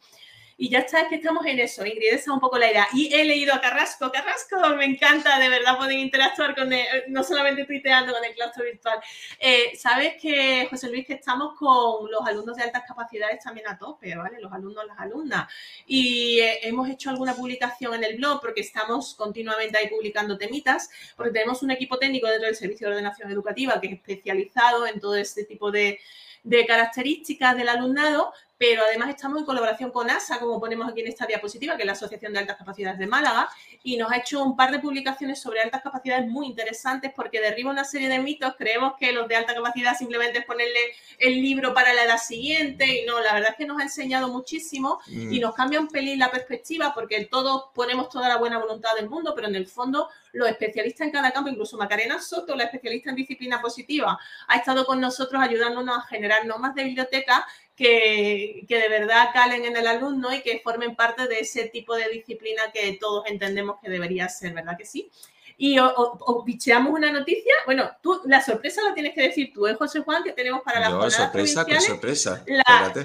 Y ya está, es que estamos en eso. Ingrid, esa es un poco la idea. Y he leído a Carrasco. Carrasco, me encanta, de verdad, poder interactuar con él, no solamente tuiteando con el claustro virtual. Eh, Sabes que, José Luis, que estamos con los alumnos de altas capacidades también a tope, ¿vale? Los alumnos, las alumnas. Y eh, hemos hecho alguna publicación en el blog porque estamos continuamente ahí publicando temitas, porque tenemos un equipo técnico dentro del Servicio de Ordenación Educativa que es especializado en todo este tipo de de características del alumnado, pero además estamos en colaboración con ASA, como ponemos aquí en esta diapositiva, que es la Asociación de Altas Capacidades de Málaga, y nos ha hecho un par de publicaciones sobre altas capacidades muy interesantes porque derriba una serie de mitos. Creemos que los de alta capacidad simplemente es ponerle el libro para la edad siguiente, y no, la verdad es que nos ha enseñado muchísimo mm. y nos cambia un pelín la perspectiva porque todos ponemos toda la buena voluntad del mundo, pero en el fondo los especialistas en cada campo, incluso Macarena Soto, la especialista en disciplina positiva, ha estado con nosotros ayudándonos a generar normas de biblioteca que, de verdad calen en el alumno y que formen parte de ese tipo de disciplina que todos entendemos que debería ser, ¿verdad que sí? Y os bicheamos una noticia. Bueno, tú la sorpresa la tienes que decir tú, ¿eh, José Juan? Que tenemos para la jornada sorpresa con sorpresa.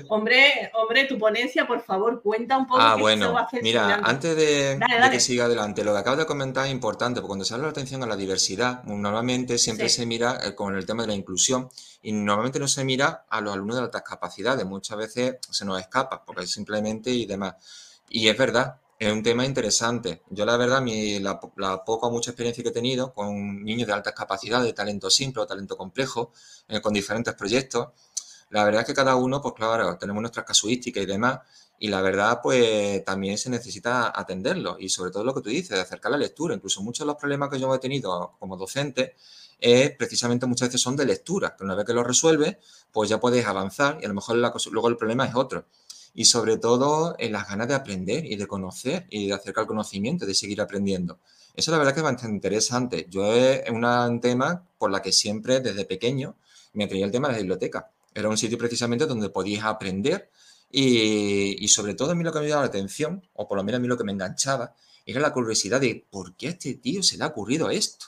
hombre, hombre, tu ponencia, por favor, cuenta un poco. Ah, bueno, mira, antes de, que siga adelante, lo que acabo de comentar es importante, porque cuando se habla de atención a la diversidad, normalmente siempre se mira eh, con el tema de la inclusión y normalmente no se mira a los alumnos de altas capacidades, muchas veces se nos escapa, porque simplemente y demás. Y es verdad, es un tema interesante. Yo la verdad, mi, la, poca o mucha experiencia que he tenido con niños de altas capacidades, de talento simple o talento complejo, eh, con diferentes proyectos, la verdad es que cada uno, pues claro, tenemos nuestras casuísticas y demás, y la verdad, pues también se necesita atenderlo, y sobre todo lo que tú dices, de acercar la lectura. Incluso muchos de los problemas que yo he tenido como docente es precisamente muchas veces son de lectura, que una vez que lo resuelves, pues ya puedes avanzar y a lo mejor luego el problema es otro y sobre todo en las ganas de aprender y de conocer y de acercar conocimiento, de seguir aprendiendo. Eso la verdad que es bastante interesante. Yo es un tema por la que siempre desde pequeño me atraía el tema de la biblioteca. Era un sitio precisamente donde podías aprender y, sobre todo a mí lo que me llamaba la atención, o por lo menos a mí lo que me enganchaba, era la curiosidad de por qué a este tío se le ha ocurrido esto.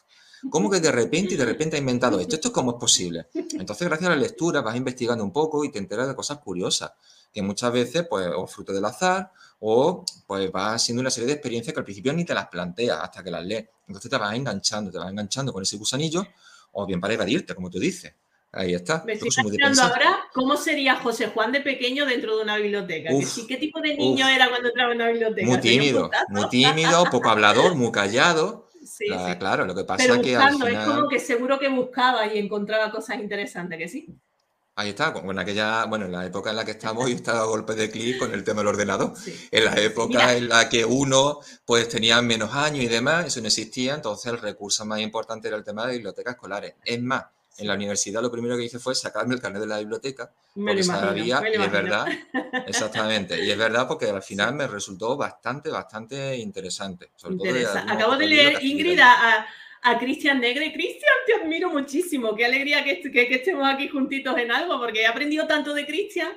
¿Cómo que de repente y de repente ha inventado esto? ¿Esto cómo es posible? [LAUGHS] Entonces, gracias a la lectura vas investigando un poco y te enteras de cosas curiosas que muchas veces, pues, o fruto del azar, o pues va siendo una serie de experiencias que al principio ni te las planteas hasta que las lees. Entonces te vas enganchando, te vas enganchando con ese gusanillo, o bien para evadirte, como tú dices. Ahí está. Me estoy imaginando ahora cómo sería José Juan de pequeño dentro de una biblioteca. ¿Qué tipo de niño era cuando entraba en una biblioteca? Muy tímido, muy tímido, poco hablador, muy callado. Sí, Claro, lo que pasa es que. Al final... es como que seguro que buscaba y encontraba cosas interesantes, que sí. Ahí está, bueno, aquella, bueno, en la época en la que estamos yo estaba a golpe de clic con el tema del ordenador. En la época en la que uno pues tenía menos años y demás, eso no existía, entonces el recurso más importante era el tema de bibliotecas escolares. Es más, en la universidad lo primero que hice fue sacarme el carnet de la biblioteca, porque sabía, y es verdad, exactamente, y es verdad porque al final me resultó bastante, bastante interesante. Acabo de leer, Ingrid, a, a Cristian Negre. Cristian, te admiro muchísimo. Qué alegría que, estemos aquí juntitos en algo, porque he aprendido tanto de Cristian.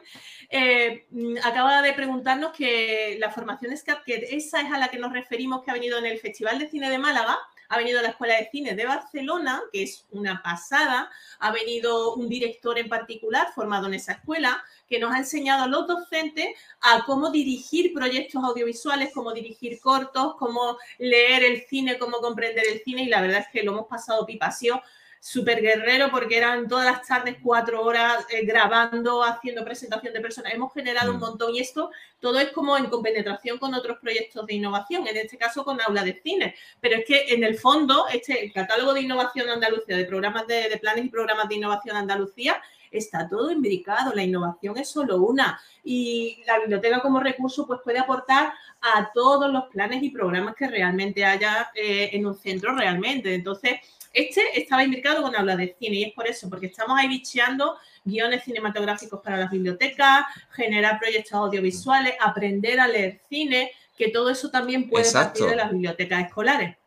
Eh, mm, acaba de preguntarnos que la formación SCAP, que esa es a la que nos referimos, que ha venido en el Festival de Cine de Málaga, ha venido la Escuela de Cine de Barcelona, que es una pasada, ha venido un director en particular formado en esa escuela, que nos ha enseñado a los docentes a cómo dirigir proyectos audiovisuales, cómo dirigir cortos, cómo leer el cine, cómo comprender el cine, y la verdad es que lo hemos pasado pipa. Súper guerrero porque eran todas las tardes cuatro horas eh, grabando, haciendo presentación de personas. Hemos generado un mm. montón y esto todo es como en compenetración con otros proyectos de innovación, en este caso con aula de cine. Pero es que en el fondo, este el catálogo de innovación Andalucía, de programas de, de planes y programas de innovación Andalucía, está todo imbricado, la innovación es solo una y la biblioteca como recurso pues puede aportar a todos los planes y programas que realmente haya eh, en un centro realmente. Entonces, este estaba imbricado con habla de cine y es por eso, porque estamos ahí bicheando guiones cinematográficos para las bibliotecas, generar proyectos audiovisuales, aprender a leer cine, que todo eso también puede partir de las bibliotecas escolares.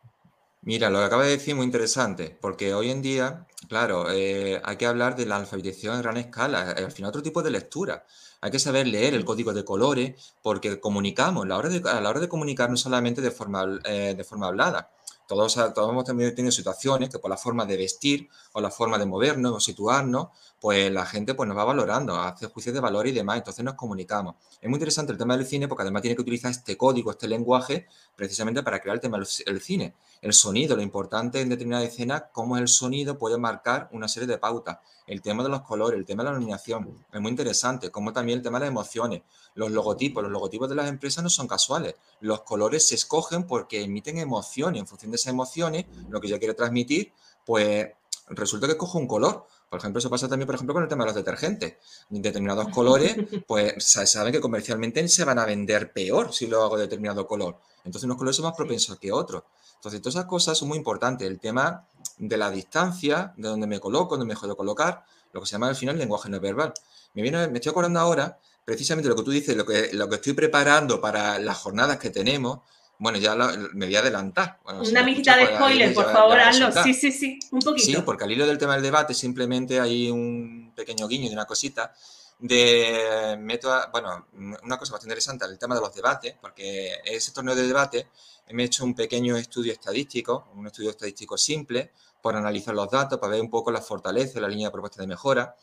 Mira, lo que acaba de decir es muy interesante, porque hoy en día, claro, eh, hay que hablar de la alfabetización en gran escala, al final otro tipo de lectura. Hay que saber leer el código de colores, porque comunicamos, la hora de, a la hora de comunicar no solamente de forma, eh, de forma hablada, todos, todos hemos tenido situaciones que por la forma de vestir o la forma de movernos o situarnos, pues la gente pues, nos va valorando, hace juicios de valor y demás, entonces nos comunicamos. Es muy interesante el tema del cine porque además tiene que utilizar este código, este lenguaje, precisamente para crear el tema del cine. El sonido, lo importante en determinada escena, cómo el sonido puede marcar una serie de pautas. El tema de los colores, el tema de la iluminación, es muy interesante, como también el tema de las emociones. Los logotipos, los logotipos de las empresas no son casuales. Los colores se escogen porque emiten emociones. En función de esas emociones, lo que yo quiero transmitir, pues resulta que escojo un color. Por ejemplo, eso pasa también, por ejemplo, con el tema de los detergentes. Determinados colores, [LAUGHS] pues se saben que comercialmente se van a vender peor si lo hago de determinado color. Entonces, unos colores son más propensos que otros. Entonces, todas esas cosas son muy importantes. El tema de la distancia, de dónde me coloco, dónde me de colocar, lo que se llama al final lenguaje no verbal. Me, viene, me estoy acordando ahora precisamente lo que tú dices, lo que, lo que estoy preparando para las jornadas que tenemos, bueno, ya me voy a adelantar. Una mitad de spoiler, por favor, hazlo. Sí, sí, sí, un poquito. Sí, porque al hilo del tema del debate simplemente hay un pequeño guiño de una cosita de método, bueno, una cosa bastante interesante, el tema de los debates, porque ese torneo de debate me he hecho un pequeño estudio estadístico, un estudio estadístico simple, por analizar los datos, para ver un poco la fortaleza, la línea de propuesta de mejora.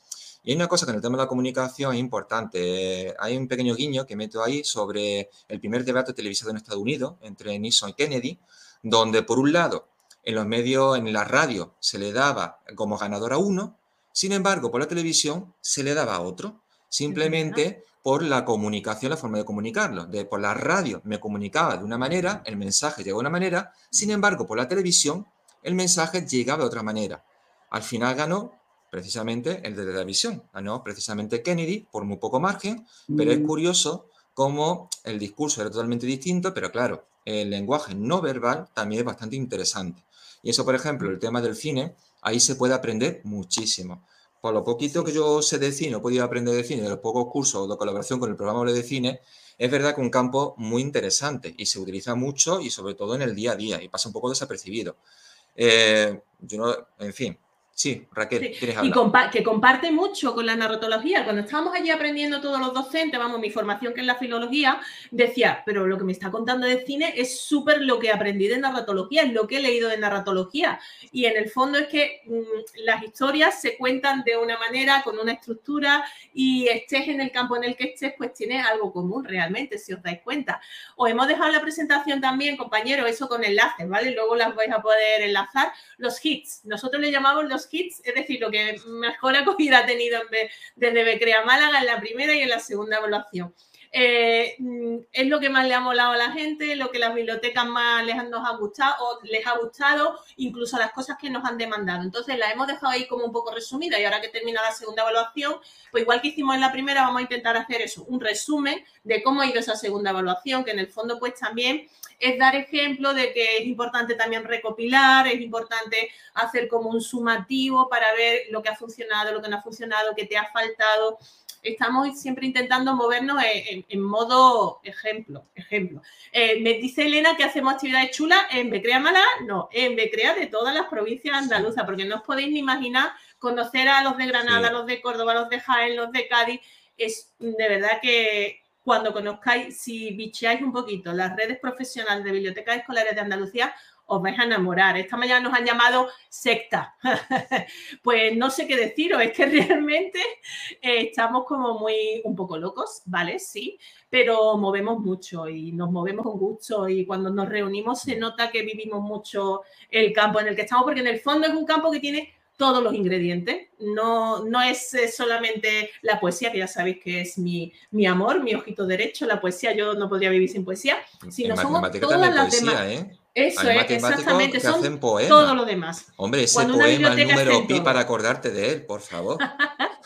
Y hay una cosa que en el tema de la comunicación es importante. Hay un pequeño guiño que meto ahí sobre el primer debate televisado en Estados Unidos entre Nixon y Kennedy, donde por un lado en los medios, en la radio, se le daba como ganador a uno, sin embargo, por la televisión se le daba a otro, simplemente por la comunicación, la forma de comunicarlo. De, por la radio me comunicaba de una manera, el mensaje llegaba de una manera, sin embargo, por la televisión el mensaje llegaba de otra manera. Al final ganó precisamente el de la televisión. Ganó precisamente Kennedy por muy poco margen, pero es mm. curioso cómo el discurso era totalmente distinto, pero claro, el lenguaje no verbal también es bastante interesante. Y eso, por ejemplo, el tema del cine, ahí se puede aprender muchísimo. Por lo poquito que yo sé de cine, he podido aprender de cine, de los pocos cursos de colaboración con el programa de cine, es verdad que un campo muy interesante y se utiliza mucho y sobre todo en el día a día y pasa un poco desapercibido. Eh, yo no, en fin, Sí, Raquel, Y que comparte mucho con la narratología. Cuando estábamos allí aprendiendo todos los docentes, vamos, mi formación que es la filología, decía, pero lo que me está contando de cine es súper lo que aprendí de narratología, es lo que he leído de narratología. Y en el fondo es que mm, las historias se cuentan de una manera, con una estructura, y estés en el campo en el que estés, pues tienes algo común realmente, si os dais cuenta. Os hemos dejado la presentación también, compañeros, eso con enlaces, ¿vale? Luego las vais a poder enlazar. Los hits, nosotros le llamamos los hits, es decir, lo que mejor acogida ha tenido desde Becrea Málaga en la primera y en la segunda evaluación. Eh, mm, es lo que más le ha molado a la gente, lo que las bibliotecas más les han, ha gustado, o les ha gustado, incluso las cosas que nos han demandado. Entonces la hemos dejado ahí como un poco resumida y ahora que termina la segunda evaluación, pues igual que hicimos en la primera, vamos a intentar hacer eso, un resumen de cómo ha ido esa segunda evaluación, que en el fondo pues también es dar ejemplo de que es importante también recopilar, es importante hacer como un sumativo para ver lo que ha funcionado, lo que no ha funcionado, qué te ha faltado. Estamos siempre intentando movernos en, modo ejemplo. ejemplo. Eh, me dice Elena que hacemos actividades chulas en Becrea Mala, no, en Becrea de todas las provincias andaluzas, porque no os podéis ni imaginar conocer a los de Granada, los de Córdoba, los de Jaén, los de Cádiz. Es de verdad que cuando conozcáis, si bicheáis un poquito las redes profesionales de bibliotecas escolares de Andalucía, os vais a enamorar. Esta mañana nos han llamado secta. [LAUGHS] pues no sé qué deciros, es que realmente eh, estamos como muy un poco locos, ¿vale? Sí, pero movemos mucho y nos movemos con gusto y cuando nos reunimos se nota que vivimos mucho el campo en el que estamos, porque en el fondo es un campo que tiene todos los ingredientes. No, no es eh, solamente la poesía, que ya sabéis que es mi, mi, amor, mi ojito derecho. La poesía, yo no podría vivir sin poesía, sino somos todas las demás. ¿eh? Eso es, exactamente, son todo lo demás. Hombre, ese poema, el número pi para acordarte de él, por favor. [LAUGHS]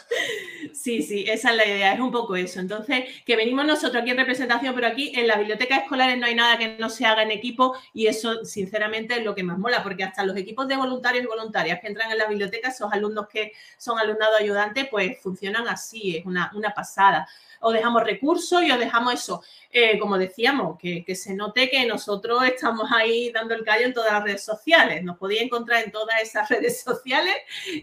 Sí, sí, esa es la idea, es un poco eso. Entonces, que venimos nosotros aquí en representación, pero aquí en las bibliotecas escolares no hay nada que no se haga en equipo y eso, sinceramente, es lo que más mola, porque hasta los equipos de voluntarios y voluntarias que entran en las bibliotecas, esos alumnos que son alumnado ayudante, pues funcionan así, es una, una pasada o dejamos recursos y os dejamos eso, eh, como decíamos, que, se note que nosotros estamos ahí dando el callo en todas las redes sociales. Nos podéis encontrar en todas esas [LAUGHS] redes sociales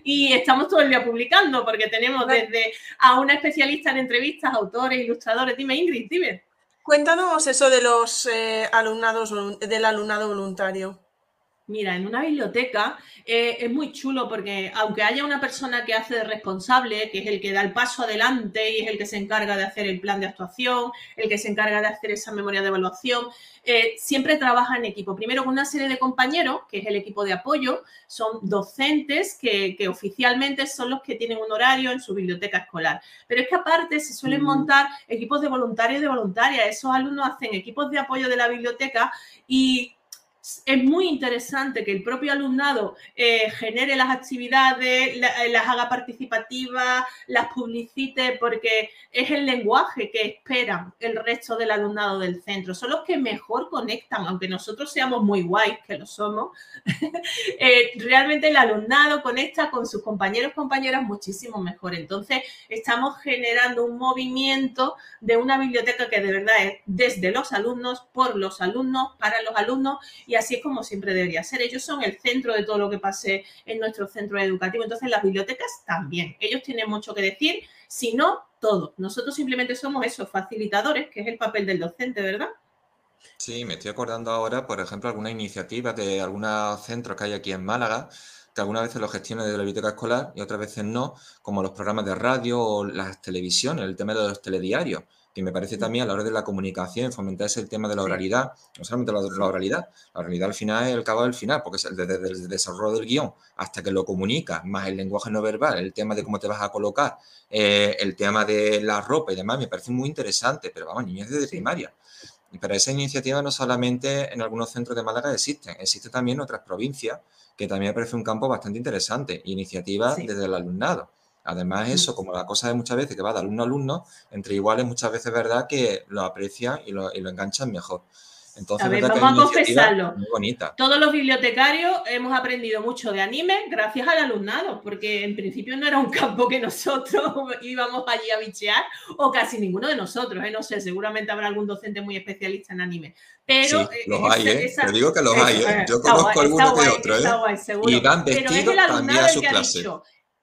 y estamos todo el día publicando porque tenemos desde a una especialista en entrevistas, autores, ilustradores. Dime, Ingrid, dime. Cuéntanos eso de los eh, alumnados, del alumnado voluntario. Mira, en una biblioteca eh, es muy chulo porque aunque haya una persona que hace de responsable, que es el que da el paso adelante y es el que se encarga de hacer el plan de actuación, el que se encarga de hacer esa memoria de evaluación, eh, siempre trabaja en equipo. Primero con una serie de compañeros, que es el equipo de apoyo, son docentes que, que oficialmente son los que tienen un horario en su biblioteca escolar. Pero es que aparte se suelen montar equipos de voluntarios y de voluntarias. Esos alumnos hacen equipos de apoyo de la biblioteca y es muy interesante que el propio alumnado eh, genere las actividades, eh, las haga participativas, las publicite, porque es el lenguaje que esperan el resto del alumnado del centro. Son los que mejor conectan, aunque nosotros seamos muy guays, que lo somos. [LAUGHS] Eh, realmente el alumnado conecta con sus compañeros, compañeras muchísimo mejor. Entonces, estamos generando un movimiento de una biblioteca que de verdad es desde los alumnos, por los alumnos, para los alumnos y así es como siempre debería ser. Ellos son el centro de todo lo que pase en nuestro centro educativo. Entonces, las bibliotecas también. Ellos tienen mucho que decir, si no, todo. Nosotros simplemente somos esos facilitadores, que es el papel del docente, ¿verdad? Sí, me estoy acordando ahora, por ejemplo, alguna iniciativa de algunos centros que hay aquí en Málaga, que algunas veces lo gestiona de la biblioteca escolar y otras veces no, como los programas de radio o las televisiones, el tema de los telediarios que me parece también a la hora de la comunicación, fomentar ese tema de la oralidad, no solamente la, la, oralidad, la oralidad al final es el cabo del final, porque es desde, el desarrollo del guion hasta que lo comunica, más el lenguaje no verbal, el tema de cómo te vas a colocar, eh, el tema de la ropa y demás, me parece muy interesante, pero vamos, niñez desde primaria. Y para esa iniciativa no solamente en algunos centros de Málaga existen, existe también en otras provincias, que también me parece un campo bastante interesante, iniciativas desde el alumnado. Además, eso, como la cosa de muchas veces que va de alumno a alumno, entre iguales muchas veces es verdad que lo aprecian y lo, y lo enganchan mejor. Entonces, a ver, vamos a confesarlo. Todos los bibliotecarios hemos aprendido mucho de anime gracias al alumnado, porque en principio no era un campo que nosotros [LAUGHS] íbamos allí a bichear, o casi ninguno de nosotros, ¿eh? no sé, seguramente habrá algún docente muy especialista en anime. Pero sí, los hay, ¿eh? Te digo que los hay, ¿eh? Yo conozco algunos de otros, ¿eh? y van vestidos también a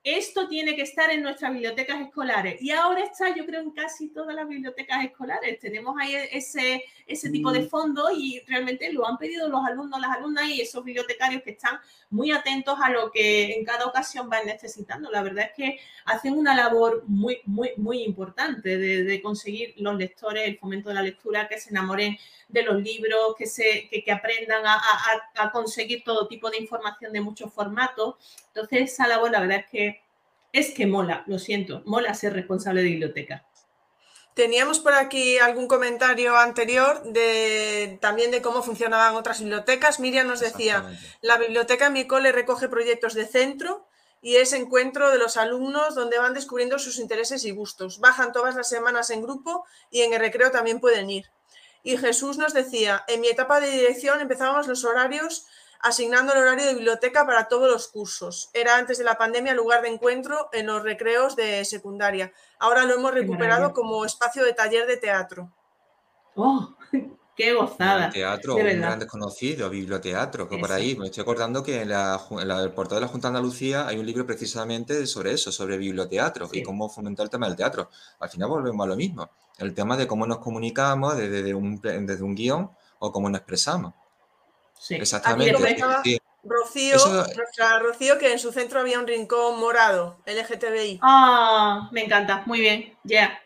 esto tiene que estar en nuestras bibliotecas escolares. Y ahora está, yo creo, en casi todas las bibliotecas escolares. Tenemos ahí ese, ese tipo de mm. fondo y realmente lo han pedido los alumnos, las alumnas y esos bibliotecarios que están muy atentos a lo que en cada ocasión van necesitando. La verdad es que hacen una labor muy, muy, muy importante de, conseguir los lectores, el fomento de la lectura, que se enamoren de los libros, que, se, que, aprendan a, a, conseguir todo tipo de información de muchos formatos. Entonces, esa labor, la verdad es que es que mola, lo siento, mola ser responsable de biblioteca. Teníamos por aquí algún comentario anterior de también de cómo funcionaban otras bibliotecas. Miriam nos decía, la biblioteca en mi cole recoge proyectos de centro y es encuentro de los alumnos donde van descubriendo sus intereses y gustos. Bajan todas las semanas en grupo y en el recreo también pueden ir. Y Jesús nos decía, en mi etapa de dirección empezábamos los horarios asignando el horario de biblioteca para todos los cursos. Era antes de la pandemia lugar de encuentro en los recreos de secundaria. Ahora lo hemos recuperado como espacio de taller de teatro. ¡Oh! [LAUGHS] ¡Qué gozada! Teatro, un gran desconocido, biblioteatro, que por ahí me estoy acordando que en, la, el portal de la Junta de Andalucía hay un libro precisamente sobre eso, sobre biblioteatro y cómo fomentar el tema del teatro. Al final volvemos a lo mismo, el tema de cómo nos comunicamos desde un, desde un guion o cómo nos expresamos. Exactamente. Rocío, nuestra Rocío, que en su centro había un rincón morado, LGTBI. Ah, me encanta, muy bien, ya.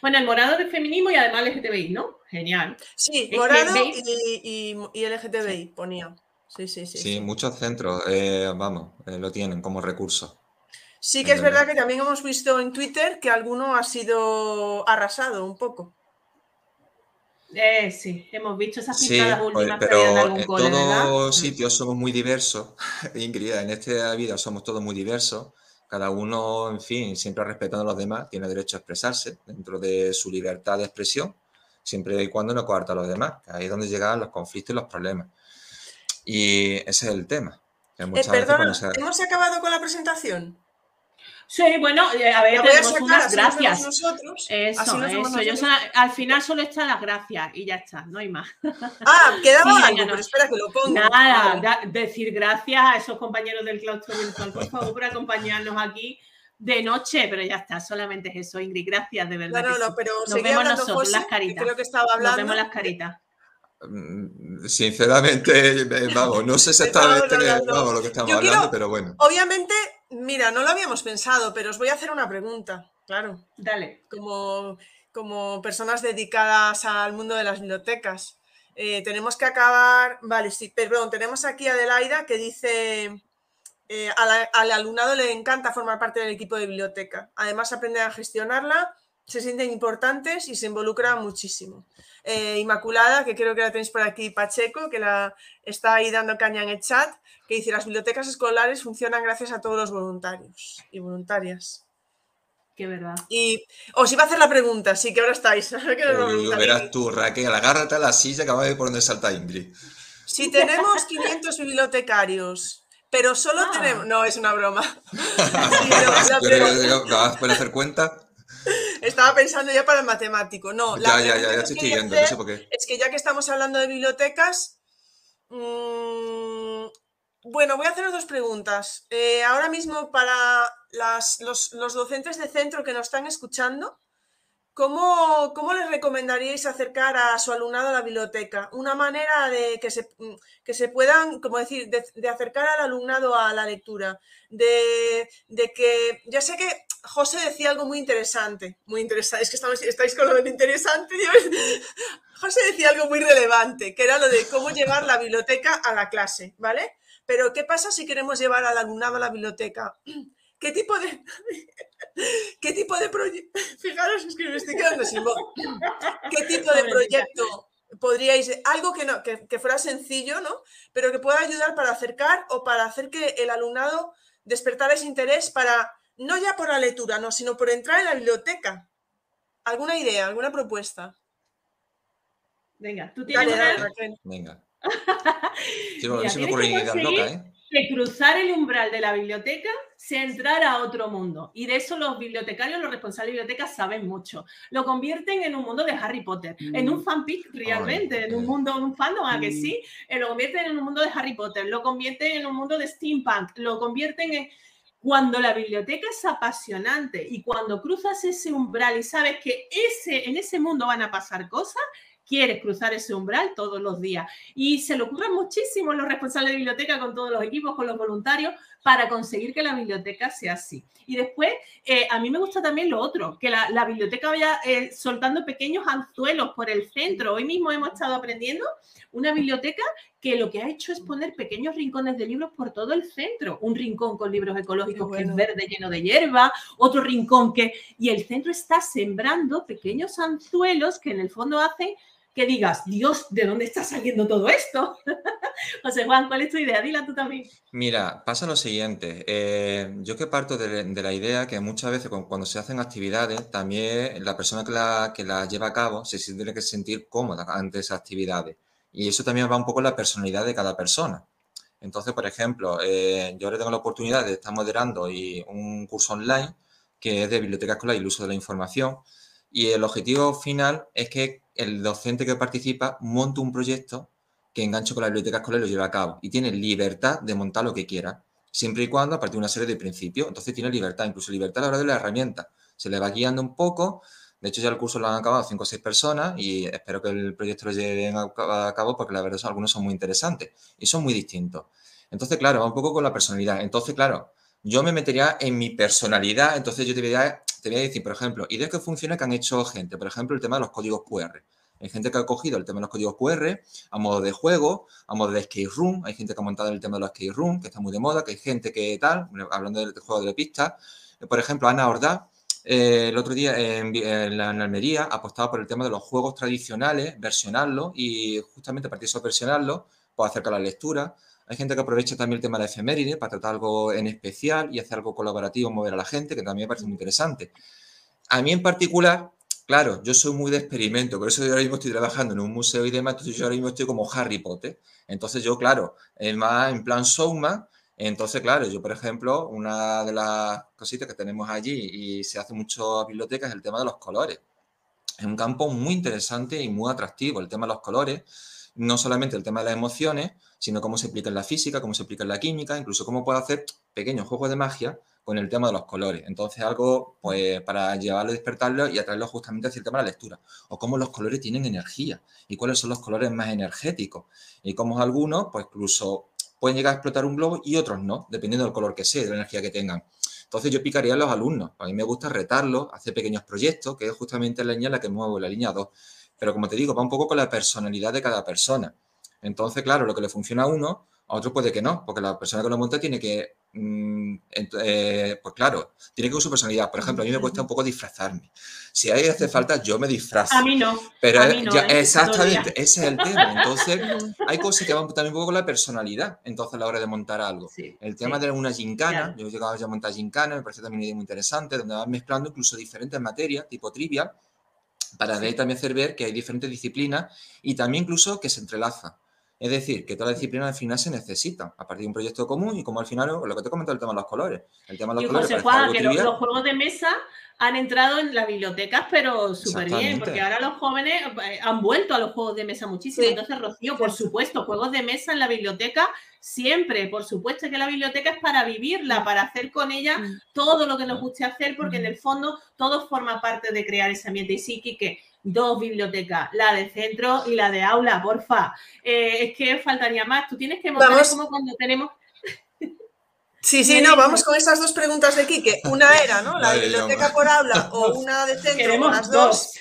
Bueno, el morado de feminismo y además LGTBI, ¿no? Genial. Sí, morado y, LGTBI ponía. Sí, sí, sí. Sí, muchos centros, eh, vamos, eh, lo tienen como recurso. Sí que es verdad que también hemos visto en Twitter que alguno ha sido arrasado un poco. Eh, sí, hemos visto esas pintadas últimas pero en algún en todos sitios somos muy diversos, [LAUGHS] Ingrid, en esta vida somos todos muy diversos, Cada uno, en fin, siempre respetando a los demás, tiene derecho a expresarse dentro de su libertad de expresión, siempre y cuando no coarta a los demás, ahí es donde llegan los conflictos y los problemas. Y ese es el tema. Eh, perdona, ¿hemos acabado con la presentación? Sí, bueno, eh, a ver, tenemos unas gracias. Nosotros, eso, eso. al final solo están las gracias y ya está, no hay más. [LAUGHS] Ah, quedaba algo, pero espera que lo ponga. Nada, decir gracias a esos compañeros del claustro virtual, por favor, por acompañarnos aquí de noche, pero ya está, solamente es eso, Ingrid, gracias de verdad. No, no, no, pero nos vemos nosotros, las caritas. Creo que estaba hablando. Nos vemos las caritas. Mm, sinceramente, [LAUGHS] vamos, no sé exactamente lo que estamos hablando, pero bueno. Obviamente, mira, no lo habíamos pensado, pero os voy a hacer una pregunta, claro. Dale. Como, como personas dedicadas al mundo de las bibliotecas. Eh, tenemos que acabar. Vale, sí, perdón, tenemos aquí a Adelaida que dice. Eh, al alumnado le encanta formar parte del equipo de biblioteca. Además, aprende a gestionarla, se sienten importantes y se involucra muchísimo. Eh, Inmaculada, que creo que la tenéis por aquí, Pacheco, que la está ahí dando caña en el chat, que dice, las bibliotecas escolares funcionan gracias a todos los voluntarios y voluntarias. Qué verdad. Y os iba a hacer la pregunta, sí que ahora estáis. [LAUGHS] verás tú, Raquel, agárrate a la silla que va a ver por donde salta Ingrid. Si tenemos 500 bibliotecarios, pero solo ah. tenemos... No, es una broma. [LAUGHS] ¿Vas a hacer cuenta? Estaba pensando ya para el matemático. No, la ya, ya, ya, estoy siguiendo, no sé por qué. Es que ya que estamos hablando de bibliotecas, mmm, bueno, voy a haceros dos preguntas. Eh, ahora mismo para las, los, los, docentes de centro que nos están escuchando, ¿cómo, ¿cómo, les recomendaríais acercar a su alumnado a la biblioteca? Una manera de que se, que se puedan, como decir, de, de acercar al alumnado a la lectura, de, de que, ya sé que José decía algo muy interesante, muy interesante, es que estamos, estáis con lo del interesante, [LAUGHS] José decía algo muy relevante, que era lo de cómo llevar la biblioteca a la clase, ¿vale? Pero ¿qué pasa si queremos llevar al alumnado a la biblioteca? [CLEARS THROAT] ¿Qué tipo de, [LAUGHS] qué tipo de proyecto? [LAUGHS] Fijaros, es que me estoy quedando sin voz. ¿Qué tipo de proyecto podríais, algo que, no, que, que fuera sencillo, ¿no? Pero que pueda ayudar para acercar o para hacer que el alumnado despertara ese interés para no ya por la lectura, no, sino por entrar en la biblioteca. ¿Alguna idea, alguna propuesta? Venga, tú tienes dale, Venga. [LAUGHS] ¿eh? que cruzar el umbral de la biblioteca sea entrar a otro mundo. Y de eso los bibliotecarios, los responsables de bibliotecas saben mucho. Lo convierten en un mundo de Harry Potter, en un mm. fanfic realmente, en un mundo, en un fandom, a que mm. sí, eh, lo convierten en un mundo de Harry Potter, lo convierten en un mundo de steampunk, lo convierten en cuando la biblioteca es apasionante y cuando cruzas ese umbral y sabes que ese, en ese mundo van a pasar cosas, quieres cruzar ese umbral todos los días. Y se le ocurren muchísimo los responsables de biblioteca con todos los equipos, con los voluntarios, para conseguir que la biblioteca sea así. Y después, eh, a mí me gusta también lo otro, que la, biblioteca vaya eh, soltando pequeños anzuelos por el centro. Hoy mismo hemos estado aprendiendo una biblioteca que lo que ha hecho es poner pequeños rincones de libros por todo el centro. Un rincón con libros ecológicos que es verde lleno de hierba, otro rincón que... Y el centro está sembrando pequeños anzuelos que en el fondo hacen que digas, Dios, ¿de dónde está saliendo todo esto? [LAUGHS] José Juan, ¿cuál es tu idea? Dila tú también. Mira, pasa lo siguiante. Eh, yo que parto de, la idea que muchas veces cuando se hacen actividades, también la persona que la, que la lleva a cabo se tiene que sentir cómoda ante esas actividades. Y eso también va un poco la personalidad de cada persona. Entonces, por ejemplo, eh, yo ahora tengo la oportunidad de estar moderando y un curso online que es de biblioteca escolar y el uso de la información. Y el objetivo final es que el docente que participa monte un proyecto que enganche con la biblioteca escolar y lo lleve a cabo. Y tiene libertad de montar lo que quiera, siempre y cuando a partir de una serie de principios. Entonces tiene libertad, incluso libertad a la hora de la herramienta. Se le va guiando un poco. De hecho, ya el curso lo han acabado cinco o seis personas y espero que el proyecto lo lleven a cabo porque la verdad es algunos son muy interesantes y son muy distintos. Entonces, claro, va un poco con la personalidad. Entonces, claro, yo me metería en mi personalidad, entonces yo te voy a, te voy a decir, por ejemplo, ideas que funcionan que han hecho gente, por ejemplo, el tema de los códigos QR. Hay gente que ha cogido el tema de los códigos QR a modo de juego, a modo de skate room. Hay gente que ha montado el tema de los skate room, que está muy de moda, que hay gente que tal, hablando del juego de pista. Por ejemplo, Ana Ordá, eh, el otro día en, la, Almería apostaba por el tema de los juegos tradicionales, versionarlos y justamente a partir de eso versionarlos, pues acercar la lectura. Hay gente que aprovecha también el tema de la efeméride para tratar algo en especial y hacer algo colaborativo, mover a la gente, que también me parece muy interesante. A mí en particular, claro, yo soy muy de experimento, por eso yo ahora mismo estoy trabajando en un museo y demás, entonces yo ahora mismo estoy como Harry Potter. Entonces yo, claro, más en plan showman, entonces, claro, yo, por ejemplo, una de las cositas que tenemos allí y se hace mucho a bibliotecas es el tema de los colores. Es un campo muy interesante y muy atractivo el tema de los colores, no solamente el tema de las emociones, sino cómo se aplica en la física, cómo se aplica en la química, incluso cómo puede hacer pequeños juegos de magia con el tema de los colores. Entonces, algo pues, para llevarlo, despertarlo y atraerlo justamente hacia el tema de la lectura. O cómo los colores tienen energía y cuáles son los colores más energéticos. Y cómo algunos, pues incluso pueden llegar a explotar un globo y otros no, dependiendo del color que sea, de la energía que tengan. Entonces yo picaría a los alumnos. A mí me gusta retarlos, hacer pequeños proyectos, que es justamente la línea en la que muevo, la línea 2. Pero como te digo, va un poco con la personalidad de cada persona. Entonces, claro, lo que le funciona a uno, a otro puede que no, porque la persona que lo monta tiene que Mm, eh, pues claro, tiene que ver su personalidad. Por ejemplo, a mí me cuesta un poco disfrazarme. Si hay hace falta, yo me disfrazo. A mí no. Pero ¿eh? exactamente, ese es el tema. Entonces, [LAUGHS] hay cosas que van también un poco con la personalidad, entonces a la hora de montar algo. el tema de una gincana, yo he llegado a montar gincana, me parece también una idea muy interesante, donde vas mezclando incluso diferentes materias, tipo trivia, para también hacer ver que hay diferentes disciplinas y también incluso que se entrelazan. Es decir, que toda la disciplina al final se necesita a partir de un proyecto común y como al final, lo que te he comentado, el tema de los colores. El tema de los colores. que los, juegos de mesa han entrado en las bibliotecas, pero súper bien, porque ahora los jóvenes eh, han vuelto a los juegos de mesa muchísimo. Entonces, Rocío, por supuesto, juegos de mesa en la biblioteca siempre, por supuesto que la biblioteca es para vivirla, para hacer con ella mm. todo lo que nos guste hacer, porque en el fondo todo forma parte de crear ese ambiente. Y sí, que dos bibliotecas, la de centro y la de aula, porfa. Eh, es que faltaría más. Tú tienes que montar como cuando tenemos. Sí, [LAUGHS] sí, no, vamos con esas dos preguntas de Quique. Una era, ¿no? La biblioteca por aula o una de centro, las dos.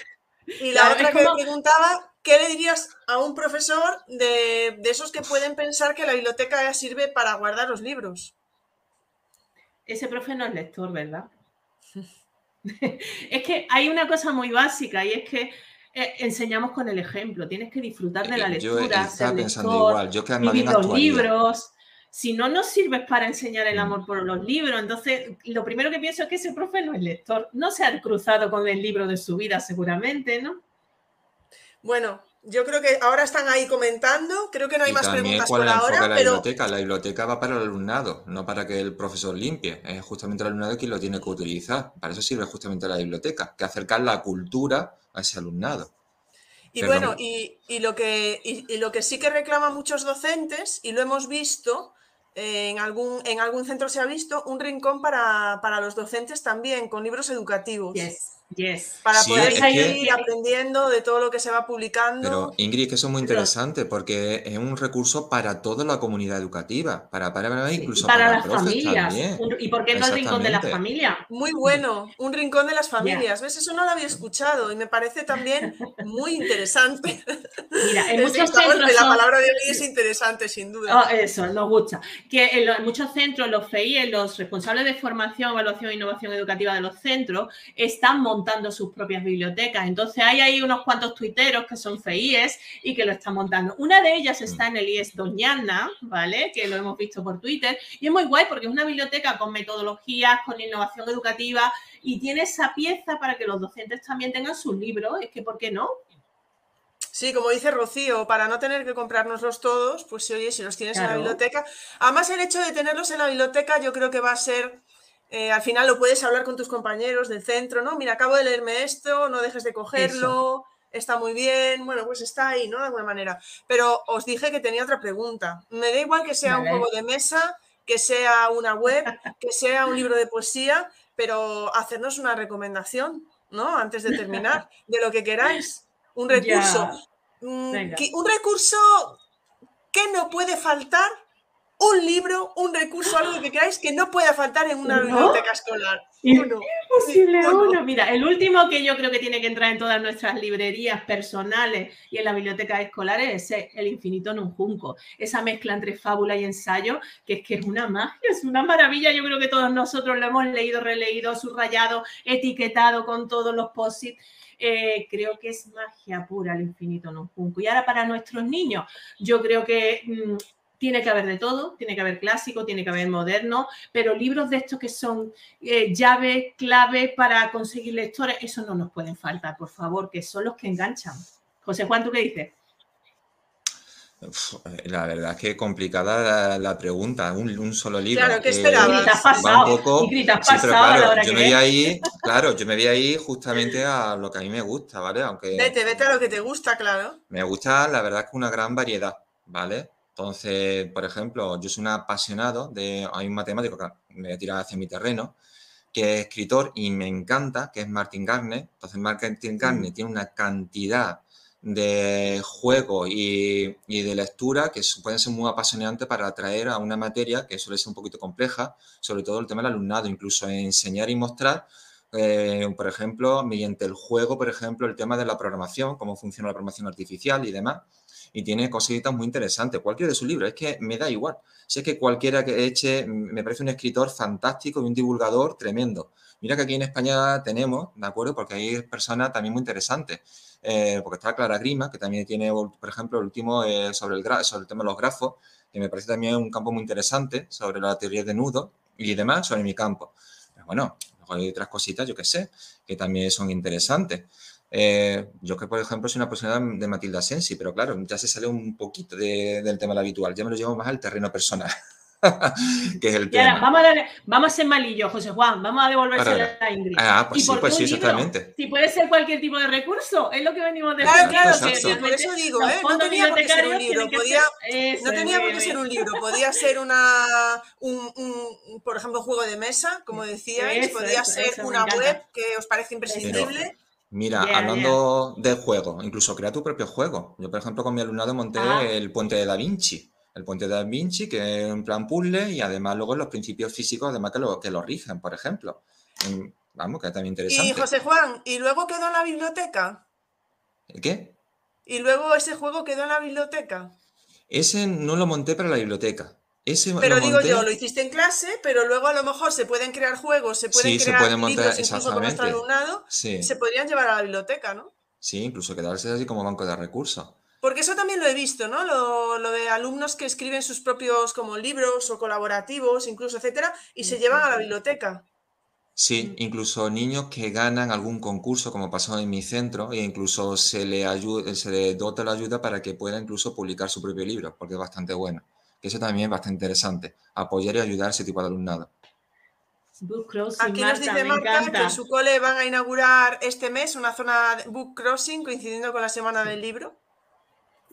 Y la otra que me preguntaba, ¿qué le dirías a un profesor de, de esos que pueden pensar que la biblioteca ya sirve para guardar los libros? Ese profe no es lector, ¿verdad? [LAUGHS] es que hay una cosa muy básica y es que eh, enseñamos con el ejemplo. Tienes que disfrutar de la lectura. Yo estaba pensando igual. Yo que los libros. Si no nos sirves para enseñar el mm. amor por los libros, entonces lo primero que pienso es que ese profe no es lector. No se ha cruzado con el libro de su vida, seguramente, ¿no? Bueno, yo creo que ahora están ahí comentando. Creo que no hay más preguntas por ahora. La biblioteca. La biblioteca va para el alumnado, no para que el profesor limpie. Es justamente el alumnado quien lo tiene que utilizar. Para eso sirve justamente la biblioteca, que acercar la cultura a ese alumnado. Y bueno, y, lo que, y, lo que sí que reclaman muchos docentes, y lo hemos visto, en algún, en algún centro se ha visto, un rincón para, para los docentes también, con libros educativos. Yes. Para poder seguir aprendiendo de todo lo que se va publicando. Pero Ingrid, que eso es muy interesante porque es un recurso para toda la comunidad educativa, para, para, incluso para, las familias. ¿Y por qué no el rincón de las familias? Muy bueno, un rincón de las familias. ¿Ves? Eso no lo había escuchado y me parece también muy interesante. Mira, en [LAUGHS] muchos centros. La palabra de hoy es interesante, sin duda. Oh, eso, nos gusta. Que en, muchos centros, los FEI, los responsables de formación, evaluación e innovación educativa de los centros, están montando montando sus propias bibliotecas. Entonces hay ahí unos cuantos tuiteros que son FEIES y que lo están montando. Una de ellas está en el IES Doñana, ¿vale? Que lo hemos visto por Twitter. Y es muy guay porque es una biblioteca con metodologías, con innovación educativa y tiene esa pieza para que los docentes también tengan sus libros. Es que, ¿por qué no? Sí, como dice Rocío, para no tener que comprárnoslos todos, pues oye, si los tienes en la biblioteca. Además, el hecho de tenerlos en la biblioteca yo creo que va a ser eh, al final lo puedes hablar con tus compañeros del centro, ¿no? Mira, acabo de leerme esto, no dejes de cogerlo, está muy bien, bueno, pues está ahí, ¿no? De alguna manera. Pero os dije que tenía otra pregunta. Me da igual que sea un juego de mesa, que sea una web, que sea un libro de poesía, pero hacernos una recomendación, ¿no? Antes de terminar, de lo que queráis. Un recurso. Mm, un recurso que no puede faltar un libro, un recurso, algo que queráis que no pueda faltar en una biblioteca escolar. Uno. Imposible uno. Mira, el último que yo creo que tiene que entrar en todas nuestras librerías personales y en las bibliotecas escolares es El infinito en un junco. Esa mezcla entre fábula y ensayo, que es que es una magia, es una maravilla. Yo creo que todos nosotros lo hemos leído, releído, subrayado, etiquetado con todos los posits. Eh, creo que es magia pura el infinito en un junco. Y ahora para nuestros niños, yo creo que mm, tiene que haber de todo, tiene que haber clásico, tiene que haber moderno, pero libros de estos que son eh, llave, clave para conseguir lectores, eso no nos pueden faltar, por favor, que son los que enganchan. José Juan, ¿tú qué dices? La verdad es que complicada la, pregunta, un, solo libro. Claro, ¿qué esperabas? Pasado, yo me vi ahí, claro, yo me vi ahí justamente a lo que a mí me gusta, ¿vale? Aunque vete, vete a lo que te gusta, claro. Me gusta, la verdad, que una gran variedad, ¿vale? Entonces, por ejemplo, yo soy un apasionado de, hay un matemático que me voy a tirar hacia mi terreno, que es escritor y me encanta, que es Martin Garner. Entonces, Martin Garner mm. tiene una cantidad de juego y, de lectura que pueden ser muy apasionantes para atraer a una materia que suele ser un poquito compleja, sobre todo el tema del alumnado, incluso enseñar y mostrar, eh, por ejemplo, mediante el juego, por ejemplo, el tema de la programación, cómo funciona la programación artificial y demás. Y tiene cositas muy interesantes. Cualquiera de sus libros, es que me da igual. Si es que cualquiera que eche, me parece un escritor fantástico y un divulgador tremendo. Mira que aquí en España tenemos, ¿de acuerdo? Porque hay personas también muy interesantes. Eh, porque está Clara Grima, que también tiene, por ejemplo, el último eh, sobre, el sobre el tema de los grafos, que me parece también un campo muy interesante sobre la teoría de nudo y demás sobre mi campo. Pero bueno, hay otras cositas, yo que sé, que también son interesantes. Eh, yo que, por ejemplo, soy una persona de Matilda Sensi, pero claro, ya se sale un poquito del tema habitual, ya me lo llevo más al terreno personal. [LAUGHS] que es el tema. vamos, a vamos a ser malillos, José Juan, vamos a devolverse a Ingrid. Ah, pues sí, pues sí, exactamente. Si puede ser cualquier tipo de recurso, es lo que venimos de Claro, claro, por eso digo, ¿eh? no tenía por qué ser un libro, podía, no tenía por qué ser un libro, podía [LAUGHS] ser una, un, un, por ejemplo, un juego de mesa, como decíais, podía ser una web que os parece imprescindible. Mira, hablando del juego, incluso crea tu propio juego. Yo, por ejemplo, con mi alumnado monté ah. el puente de Da Vinci el puente de Da Vinci, que es un plan puzzle, y además luego los principios físicos, además que lo, que lo rigen, por ejemplo. Vamos, que es también interesante. Y José Juan, ¿y luego quedó en la biblioteca? ¿El qué? ¿Y luego ese juego quedó en la biblioteca? Ese no lo monté para la biblioteca. Ese pero digo yo, lo hiciste en clase, pero luego a lo mejor se pueden crear juegos, se pueden crear se pueden montar, libros incluso con nuestro alumnado, se podrían llevar a la biblioteca, ¿no? Sí, incluso quedarse así como banco de recursos. Porque eso también lo he visto, ¿no? Lo, de alumnos que escriben sus propios como libros o colaborativos, incluso, etcétera, y se llevan a la biblioteca. Sí, mm. incluso niños que ganan algún concurso, como pasó en mi centro, e incluso se le, ayuda, se le dota la ayuda para que pueda incluso publicar su propio libro, porque es bastante bueno. Que eso también es bastante interesante, apoyar y ayudar a ese tipo de alumnado. Book crossing, Aquí nos dice Marta que en su cole van a inaugurar este mes una zona de book crossing coincidiendo con la semana del libro.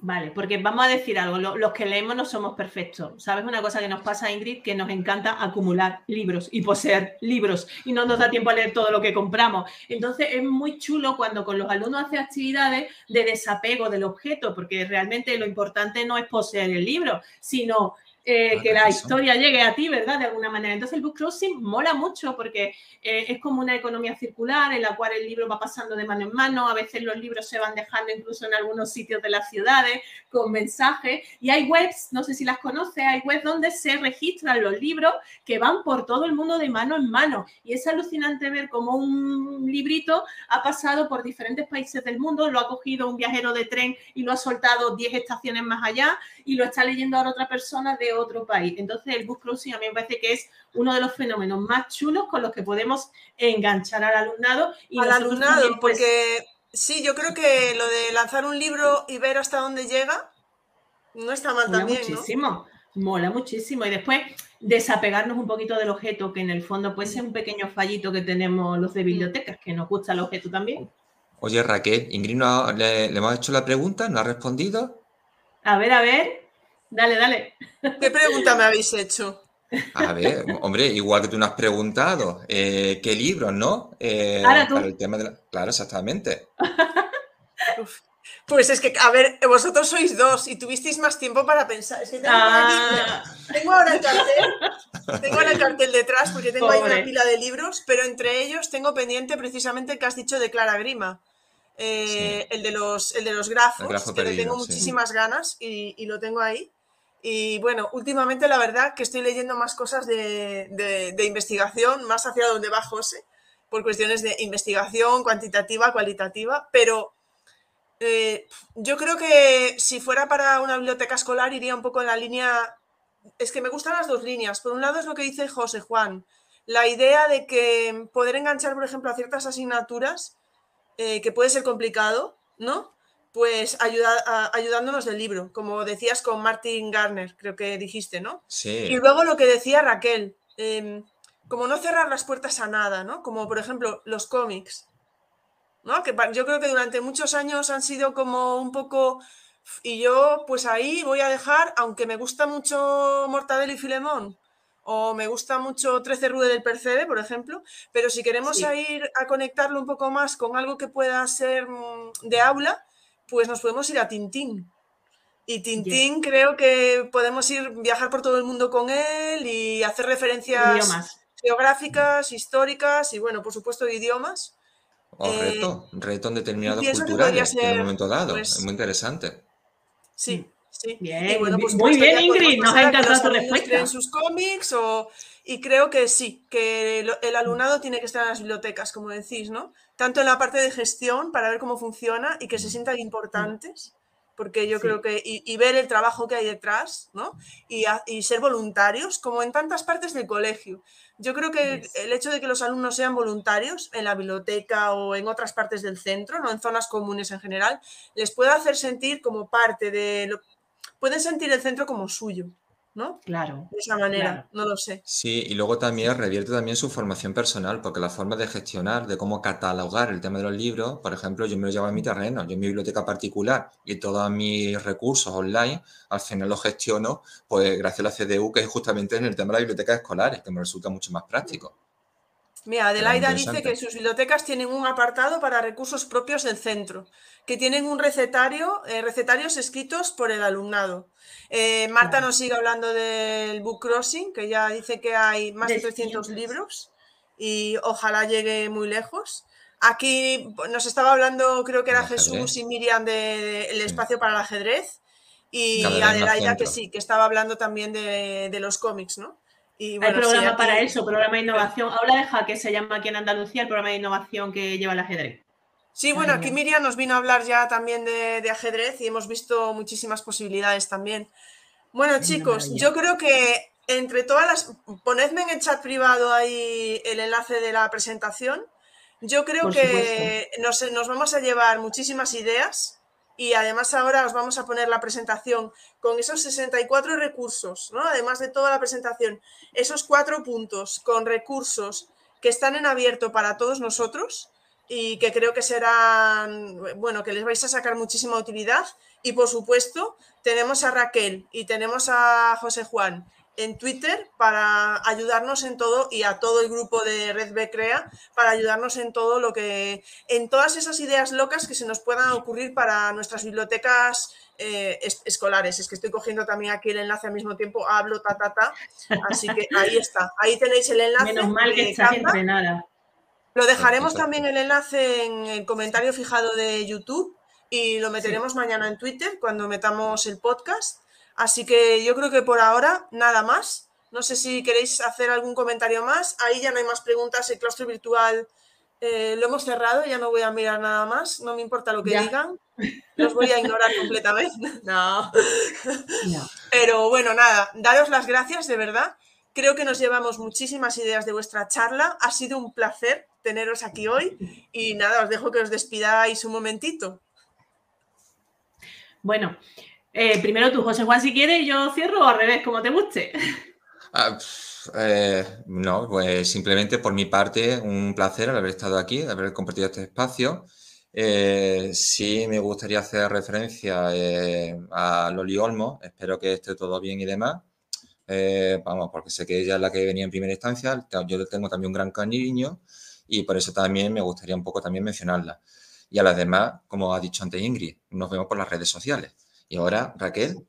Vale, porque vamos a decir algo, los que leemos no somos perfectos. ¿Sabes una cosa que nos pasa, Ingrid? Que nos encanta acumular libros y poseer libros y no nos da tiempo a leer todo lo que compramos. Entonces es muy chulo cuando con los alumnos hace actividades de desapego del objeto, porque realmente lo importante no es poseer el libro, sino eh, ah, que la historia llegue a ti, ¿verdad? De alguna manera. Entonces el book crossing mola mucho porque eh, es como una economía circular en la cual el libro va pasando de mano en mano, a veces los libros se van dejando incluso en algunos sitios de las ciudades con mensajes y hay webs, no sé si las conoces, hay webs donde se registran los libros que van por todo el mundo de mano en mano y es alucinante ver cómo un librito ha pasado por diferentes países del mundo, lo ha cogido un viajero de tren y lo ha soltado 10 estaciones más allá y lo está leyendo ahora otra persona de otro país. Entonces el book crossing a mí me parece que es uno de los fenómenos más chulos con los que podemos enganchar al alumnado. Y al alumnado, pues, porque sí, yo creo que lo de lanzar un libro y ver hasta dónde llega no está mal mola también. Muchísimo, mola muchísimo. Y después desapegarnos un poquito del objeto, que en el fondo puede ser un pequeño fallito que tenemos los de bibliotecas, que nos gusta el objeto también. Oye, Raquel, Ingrid le, le hemos hecho la pregunta, ¿no ha respondido? A ver, a ver. Dale, dale. ¿Qué pregunta me habéis hecho? A ver, hombre, igual que tú nos has preguntado, eh, ¿qué libros, no? Eh, Ahora tú. Para el tema de la... Claro, exactamente. [LAUGHS] Pues es que, a ver, vosotros sois dos y tuvisteis más tiempo para pensar. Es que tengo, ah. tengo ahora el cartel, tengo ahora el cartel detrás porque tengo ahí una pila de libros, pero entre ellos tengo pendiente precisamente el que has dicho de Clara Grima. Eh, el, de los, el de los grafos, que le tengo muchísimas ganas y, y, lo tengo ahí. Y bueno, últimamente la verdad que estoy leyendo más cosas de, investigación, más hacia donde va José, por cuestiones de investigación cuantitativa, cualitativa, pero eh, yo creo que si fuera para una biblioteca escolar iría un poco en la línea es que me gustan las dos líneas. Por un lado es lo que dice José Juan, la idea de que poder enganchar, por ejemplo, a ciertas asignaturas, eh, que puede ser complicado, ¿no? Pues ayuda, ayudándonos del libro, como decías con Martin Garner, creo que dijiste, ¿no? Sí. Y luego lo que decía Raquel, em, como no cerrar las puertas a nada, ¿no? Como por ejemplo los cómics, ¿no? Que yo creo que durante muchos años han sido como un poco... Y yo pues ahí voy a dejar, aunque me gusta mucho Mortadelo y Filemón, o me gusta mucho 13 Rude del Percebe, por ejemplo, pero si queremos ir a conectarlo un poco más con algo que pueda ser mm, de aula, pues nos podemos ir a Tintín. Y Tintín creo que podemos ir viajar por todo el mundo con él y hacer referencias geográficas, históricas y bueno, por supuesto de idiomas. O eh, reto, reto en determinados culturales en un momento dado. es pues muy interesante. Sí. Sí. Bien, pues muy bien, Ingrid, nos ha encantado tu respuesta. En sus cómics y creo que sí, que el alumnado tiene que estar en las bibliotecas, como decís, ¿no? Tanto en la parte de gestión para ver cómo funciona y que se sientan importantes, porque yo creo que, y, ver el trabajo que hay detrás, ¿no? Y, y, ser voluntarios, como en tantas partes del colegio. Yo creo que el hecho de que los alumnos sean voluntarios en la biblioteca o en otras partes del centro, no en zonas comunes en general, les puede hacer sentir como parte de lo, pueden sentir el centro como suyo, ¿no? Claro. De esa manera, no lo sé. Sí, y luego también revierte también su formación personal, porque la forma de gestionar, de cómo catalogar el tema de los libros, por ejemplo, yo me lo llevo a mi terreno, yo en mi biblioteca particular y todos mis recursos online, al final los gestiono, pues gracias a la CDU, que es justamente en el tema de las bibliotecas escolares, que me resulta mucho más práctico. Mira, Adelaida dice que sus bibliotecas tienen un apartado para recursos propios del centro, que tienen un recetario, eh, recetarios escritos por el alumnado. Eh, Marta nos sigue hablando del Book Crossing, que ya dice que hay más de 300 libros y ojalá llegue muy lejos. Aquí nos estaba hablando, creo que era Jesús y Miriam del espacio para el ajedrez y Adelaida que sí, que estaba hablando también de, de los cómics, ¿no? Hay programa para eso, programa de innovación. Ahora deja que se llama aquí en Andalucía el programa de innovación que lleva el ajedrez. Sí, bueno, aquí Miriam nos vino a hablar ya también de, ajedrez y hemos visto muchísimas posibilidades también. Bueno, chicos, yo creo que entre todas las. Ponedme en el chat privado ahí el enlace de la presentación. Yo creo que nos, nos, vamos a llevar muchísimas ideas y además ahora os vamos a poner la presentación con esos 64 recursos, ¿no? Además de toda la presentación, esos cuatro puntos con recursos que están en abierto para todos nosotros y que creo que serán, bueno, que les vais a sacar muchísima utilidad. Y por supuesto, tenemos a Raquel y tenemos a José Juan en Twitter para ayudarnos en todo y a todo el grupo de Red B Crea para ayudarnos en todo lo que, en todas esas ideas locas que se nos puedan ocurrir para nuestras bibliotecas eh, escolares. Es que estoy cogiendo también aquí el enlace al mismo tiempo, hablo ta ta ta. Así que ahí está, ahí tenéis el enlace. Menos mal que estás entrenada. Lo dejaremos también el enlace en el comentario fijado de YouTube y lo meteremos mañana en Twitter cuando metamos el podcast. Así que yo creo que por ahora nada más. No sé si queréis hacer algún comentario más. Ahí ya no hay más preguntas. El claustro virtual eh, lo hemos cerrado, ya no voy a mirar nada más. No me importa lo que digan. Los voy a ignorar completamente. [LAUGHS] No. Pero bueno, nada, daros las gracias de verdad. Creo que nos llevamos muchísimas ideas de vuestra charla. Ha sido un placer teneros aquí hoy. Y nada, os dejo que os despidáis un momentito. Bueno, eh, primero tú, José Juan, si quieres, yo cierro o al revés, como te guste. Ah, eh, no, pues simplemente por mi parte, un placer haber estado aquí, haber compartido este espacio. Eh, sí me gustaría hacer referencia a Loli Olmo, espero que esté todo bien y demás. vamos, porque sé que ella es la que venía en primera instancia, yo tengo también un gran cariño y por eso también me gustaría un poco también mencionarla. Y a las demás, como ha dicho antes Ingrid, nos vemos por las redes sociales. Y ahora, Raquel.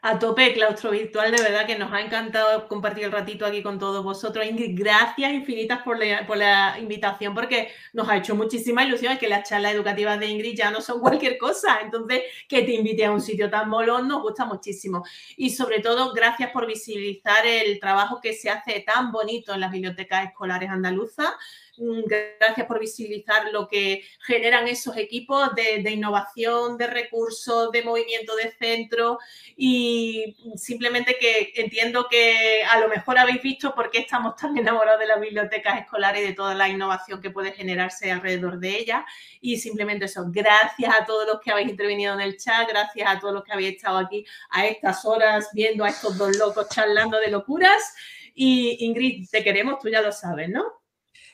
A tope, claustro virtual, de verdad que nos ha encantado compartir el ratito aquí con todos vosotros. Ingrid, gracias infinitas por la, invitación, porque nos ha hecho muchísima ilusión es que las charlas educativas de Ingrid ya no son [LAUGHS] cualquier cosa. Entonces, que te invite a un sitio tan molón nos gusta muchísimo. Y sobre todo, gracias por visibilizar el trabajo que se hace tan bonito en las bibliotecas escolares andaluzas gracias por visibilizar lo que generan esos equipos de, de innovación, de recursos, de movimiento de centro y simplemente que entiendo que a lo mejor habéis visto por qué estamos tan enamorados de las bibliotecas escolares y de toda la innovación que puede generarse alrededor de ellas y simplemente eso, gracias a todos los que habéis intervenido en el chat, gracias a todos los que habéis estado aquí a estas horas viendo a estos dos locos charlando de locuras. Y Ingrid, te queremos, tú ya lo sabes, ¿no?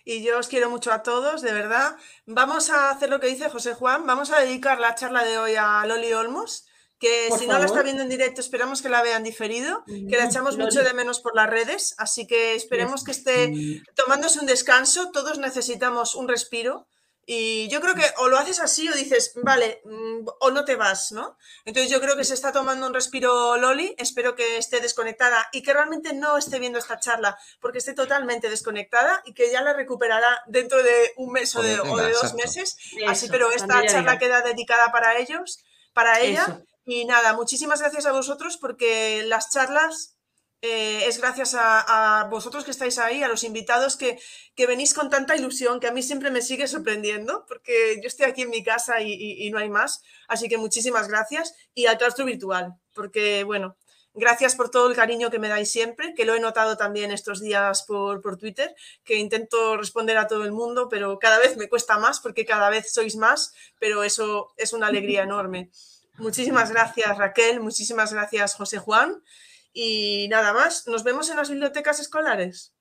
Y yo os quiero mucho a todos, de verdad. Vamos a hacer lo que dice José Juan, vamos a dedicar la charla de hoy a Loli Olmos, que si no la está viendo en directo, esperamos que la vean diferido, que la echamos mucho de menos por las redes, así que esperemos que esté tomándose un descanso, todos necesitamos un respiro y yo creo que o lo haces así o dices, vale, mm, o no te vas, ¿no? Entonces yo creo que se está tomando un respiro Loli, espero que esté desconectada y que realmente no esté viendo esta charla porque esté totalmente desconectada y que ya la recuperará dentro de un mes o de, dos meses. así, pero esta charla queda dedicada para ellos, para ella. Y nada, muchísimas gracias a vosotros porque las charlas eh, es gracias a, vosotros que estáis ahí, a los invitados que, venís con tanta ilusión, que a mí siempre me sigue sorprendiendo, porque yo estoy aquí en mi casa y, no hay más. Así que muchísimas gracias. Y al claustro virtual, porque bueno, gracias por todo el cariño que me dais siempre, que lo he notado también estos días por, por Twitter, que intento responder a todo el mundo, pero cada vez me cuesta más porque cada vez sois más, pero eso es una alegría [LAUGHS] enorme. Muchísimas gracias Raquel, muchísimas gracias José Juan. Y nada más, nos vemos en las bibliotecas escolares.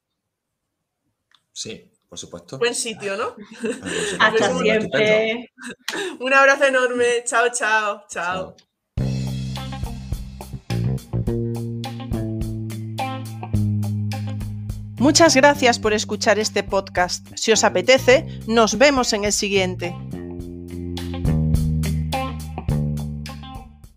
Sí, por supuesto. Buen sitio, ¿no? [LAUGHS] Hasta siempre. Un abrazo enorme. Chao, chao. Chao. Muchas gracias por escuchar este podcast. Si os apetece, nos vemos en el siguiente.